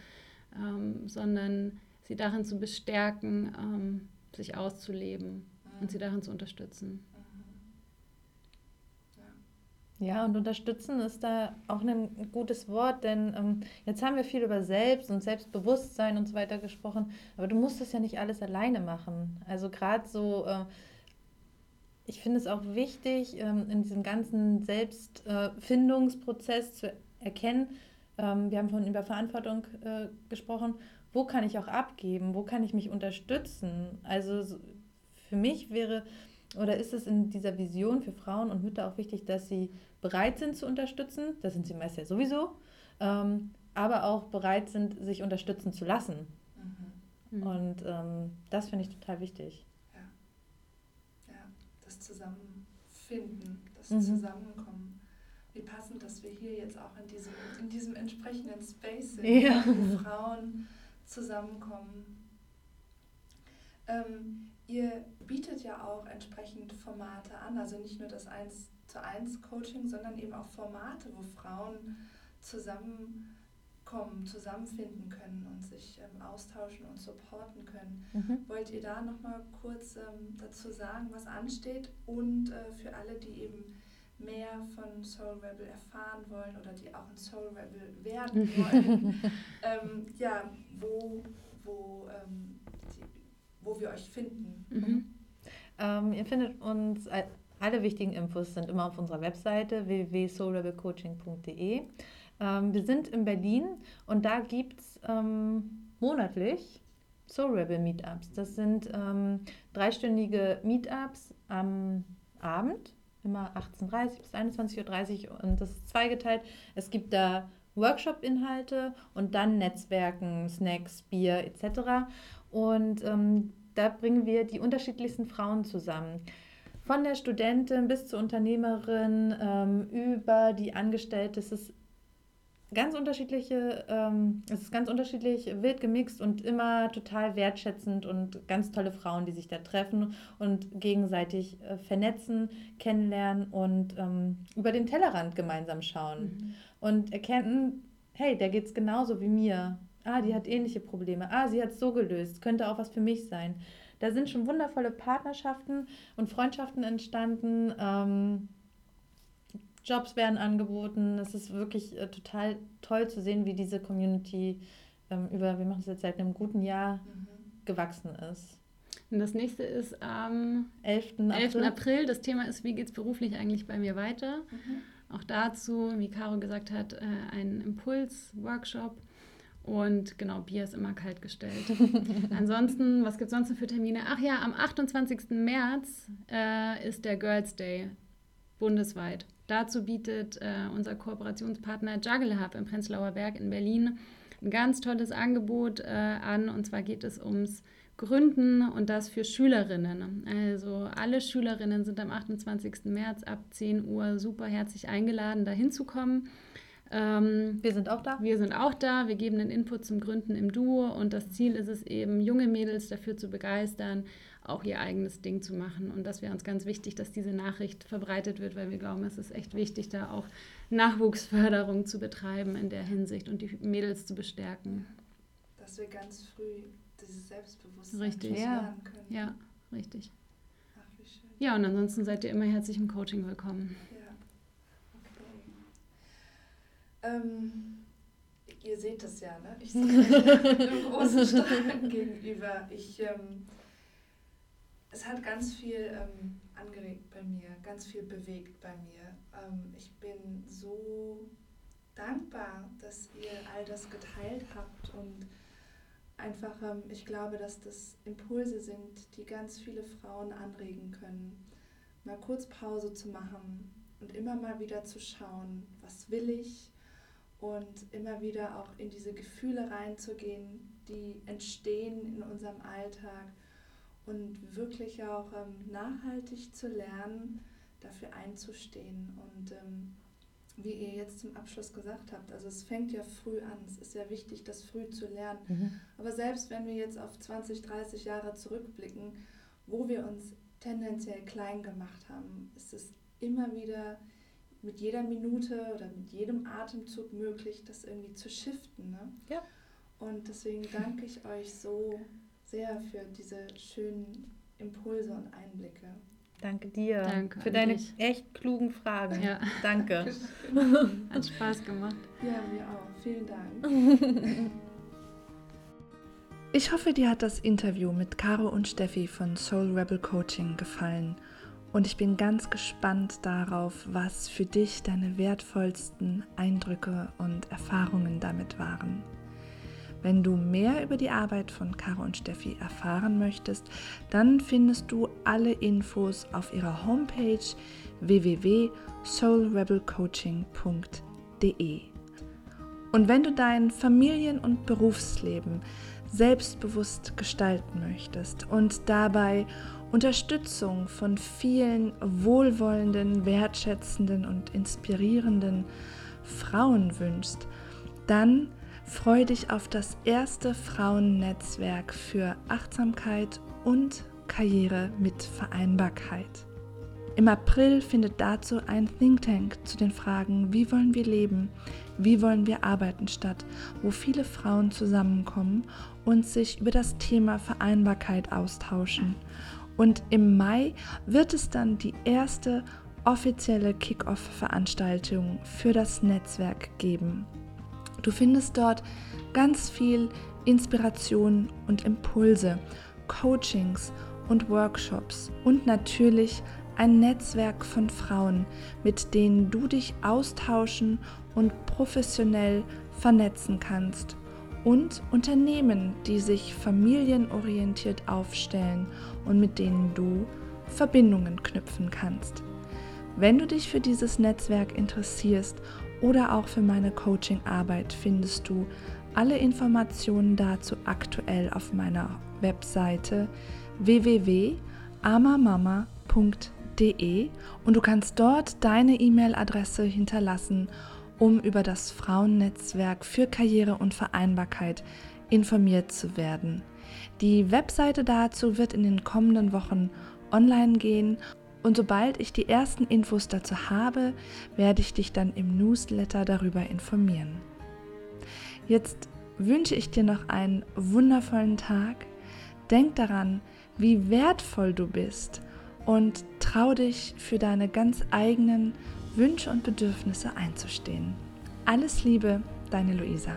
ähm, sondern sie darin zu bestärken, ähm, sich auszuleben und sie darin zu unterstützen. Ja. und unterstützen ist da auch ein gutes Wort, denn ähm, jetzt haben wir viel über Selbst und Selbstbewusstsein und so weiter gesprochen, aber du musst das ja nicht alles alleine machen. Also gerade so, äh, ich finde es auch wichtig, ähm, in diesem ganzen Selbstfindungsprozess äh, zu erkennen, ähm, wir haben vorhin über Verantwortung äh, gesprochen wo kann ich auch abgeben, wo kann ich mich unterstützen. Also für mich wäre oder ist es in dieser Vision für Frauen und Mütter auch wichtig, dass sie bereit sind zu unterstützen, das sind sie meist ja sowieso, ähm, aber auch bereit sind, sich unterstützen zu lassen. Mhm. Mhm. Und ähm, das finde ich total wichtig. Das Zusammenfinden, das mhm. Zusammenkommen. Wie passend, dass wir hier jetzt auch in diesem, in diesem entsprechenden Space sind, ja. wo Frauen zusammenkommen. Ähm, ihr bietet ja auch entsprechend Formate an, also nicht nur das 1 zu 1 Coaching, sondern eben auch Formate, wo Frauen zusammenkommen, zusammenfinden können und sich ähm, austauschen und supporten können. Mhm. Wollt ihr da nochmal kurz ähm, dazu sagen, was ansteht und äh, für alle, die eben mehr von Soul Rebel erfahren wollen oder die auch ein Soul Rebel werden wollen, ähm, ja, wo, wo, ähm, die, wo wir euch finden. Mhm. Ähm, ihr findet uns, alle wichtigen Infos sind immer auf unserer Webseite www.soulrebelcoaching.de. Ähm, wir sind in Berlin und da gibt es ähm, monatlich Soul Rebel Meetups. Das sind ähm, dreistündige Meetups am Abend, immer 18.30 bis 21.30 Uhr und das ist zweigeteilt. Es gibt da Workshop-Inhalte und dann Netzwerken, Snacks, Bier etc. Und ähm, da bringen wir die unterschiedlichsten Frauen zusammen. Von der Studentin bis zur Unternehmerin, ähm, über die Angestellte. Es ist ganz unterschiedliche, ähm, es ist ganz unterschiedlich wild gemixt und immer total wertschätzend und ganz tolle Frauen, die sich da treffen und gegenseitig äh, vernetzen, kennenlernen und ähm, über den Tellerrand gemeinsam schauen mhm. und erkennen, hey, der geht es genauso wie mir. Ah, die hat ähnliche Probleme. Ah, sie hat es so gelöst. Könnte auch was für mich sein. Da sind schon wundervolle Partnerschaften und Freundschaften entstanden. Ähm, Jobs werden angeboten. Es ist wirklich äh, total toll zu sehen, wie diese Community ähm, über, wir machen es jetzt seit einem guten Jahr, mhm. gewachsen ist. Und das nächste ist am 11. April. 11. April. Das Thema ist, wie geht es beruflich eigentlich bei mir weiter? Mhm. Auch dazu, wie Caro gesagt hat, äh, ein Impuls-Workshop. Und genau, Bier ist immer kalt gestellt. Ansonsten, was gibt es sonst noch für Termine? Ach ja, am 28. März äh, ist der Girls Day bundesweit. Dazu bietet äh, unser Kooperationspartner Juggle Hub im Prenzlauer Berg in Berlin ein ganz tolles Angebot äh, an. Und zwar geht es ums Gründen und das für Schülerinnen. Also alle Schülerinnen sind am 28. März ab 10 Uhr super herzlich eingeladen, da hinzukommen. Ähm, wir sind auch da. Wir sind auch da. Wir geben den Input zum Gründen im Duo und das Ziel ist es eben, junge Mädels dafür zu begeistern, auch ihr eigenes Ding zu machen. Und das wäre uns ganz wichtig, dass diese Nachricht verbreitet wird, weil wir glauben, es ist echt wichtig, da auch Nachwuchsförderung zu betreiben in der Hinsicht und die Mädels zu bestärken. Dass wir ganz früh dieses Selbstbewusstsein richtig. lernen können. Ja, richtig. Ach, wie schön. Ja, und ansonsten seid ihr immer herzlich im Coaching willkommen. Ja, okay. Ähm, ihr seht das ja, ne? Ich sitze einem großen Stein gegenüber. Ich ähm, es hat ganz viel ähm, angeregt bei mir, ganz viel bewegt bei mir. Ähm, ich bin so dankbar, dass ihr all das geteilt habt und einfach, ähm, ich glaube, dass das Impulse sind, die ganz viele Frauen anregen können, mal kurz Pause zu machen und immer mal wieder zu schauen, was will ich und immer wieder auch in diese Gefühle reinzugehen, die entstehen in unserem Alltag und wirklich auch ähm, nachhaltig zu lernen, dafür einzustehen. Und ähm, wie ihr jetzt zum Abschluss gesagt habt, also es fängt ja früh an. Es ist ja wichtig, das früh zu lernen. Mhm. Aber selbst wenn wir jetzt auf 20, 30 Jahre zurückblicken, wo wir uns tendenziell klein gemacht haben, ist es immer wieder mit jeder Minute oder mit jedem Atemzug möglich, das irgendwie zu shiften. Ne? Ja. Und deswegen danke ich euch so sehr für diese schönen Impulse und Einblicke. Danke dir Danke für deine dich. echt klugen Fragen. Ja. Danke. Hat Spaß gemacht. Ja, mir auch. Vielen Dank. Ich hoffe, dir hat das Interview mit Caro und Steffi von Soul Rebel Coaching gefallen. Und ich bin ganz gespannt darauf, was für dich deine wertvollsten Eindrücke und Erfahrungen damit waren. Wenn du mehr über die Arbeit von Caro und Steffi erfahren möchtest, dann findest du alle Infos auf ihrer Homepage www.soulrebelcoaching.de. Und wenn du dein Familien- und Berufsleben selbstbewusst gestalten möchtest und dabei Unterstützung von vielen wohlwollenden, wertschätzenden und inspirierenden Frauen wünschst, dann Freue dich auf das erste Frauennetzwerk für Achtsamkeit und Karriere mit Vereinbarkeit. Im April findet dazu ein Think Tank zu den Fragen, wie wollen wir leben, wie wollen wir arbeiten statt, wo viele Frauen zusammenkommen und sich über das Thema Vereinbarkeit austauschen. Und im Mai wird es dann die erste offizielle Kick-Off-Veranstaltung für das Netzwerk geben. Du findest dort ganz viel Inspiration und Impulse Coachings und Workshops und natürlich ein Netzwerk von Frauen, mit denen du dich austauschen und professionell vernetzen kannst und Unternehmen, die sich familienorientiert aufstellen und mit denen du Verbindungen knüpfen kannst. Wenn du dich für dieses Netzwerk interessierst oder auch für meine Coaching-Arbeit, findest du alle Informationen dazu aktuell auf meiner Webseite www.amamama.de und du kannst dort deine E-Mail-Adresse hinterlassen, um über das Frauennetzwerk für Karriere und Vereinbarkeit informiert zu werden. Die Webseite dazu wird in den kommenden Wochen online gehen und sobald ich die ersten Infos dazu habe, werde ich dich dann im Newsletter darüber informieren. Jetzt wünsche ich dir noch einen wundervollen Tag. Denk daran, wie wertvoll du bist und trau dich für deine ganz eigenen Wünsche und Bedürfnisse einzustehen. Alles Liebe, deine Luisa.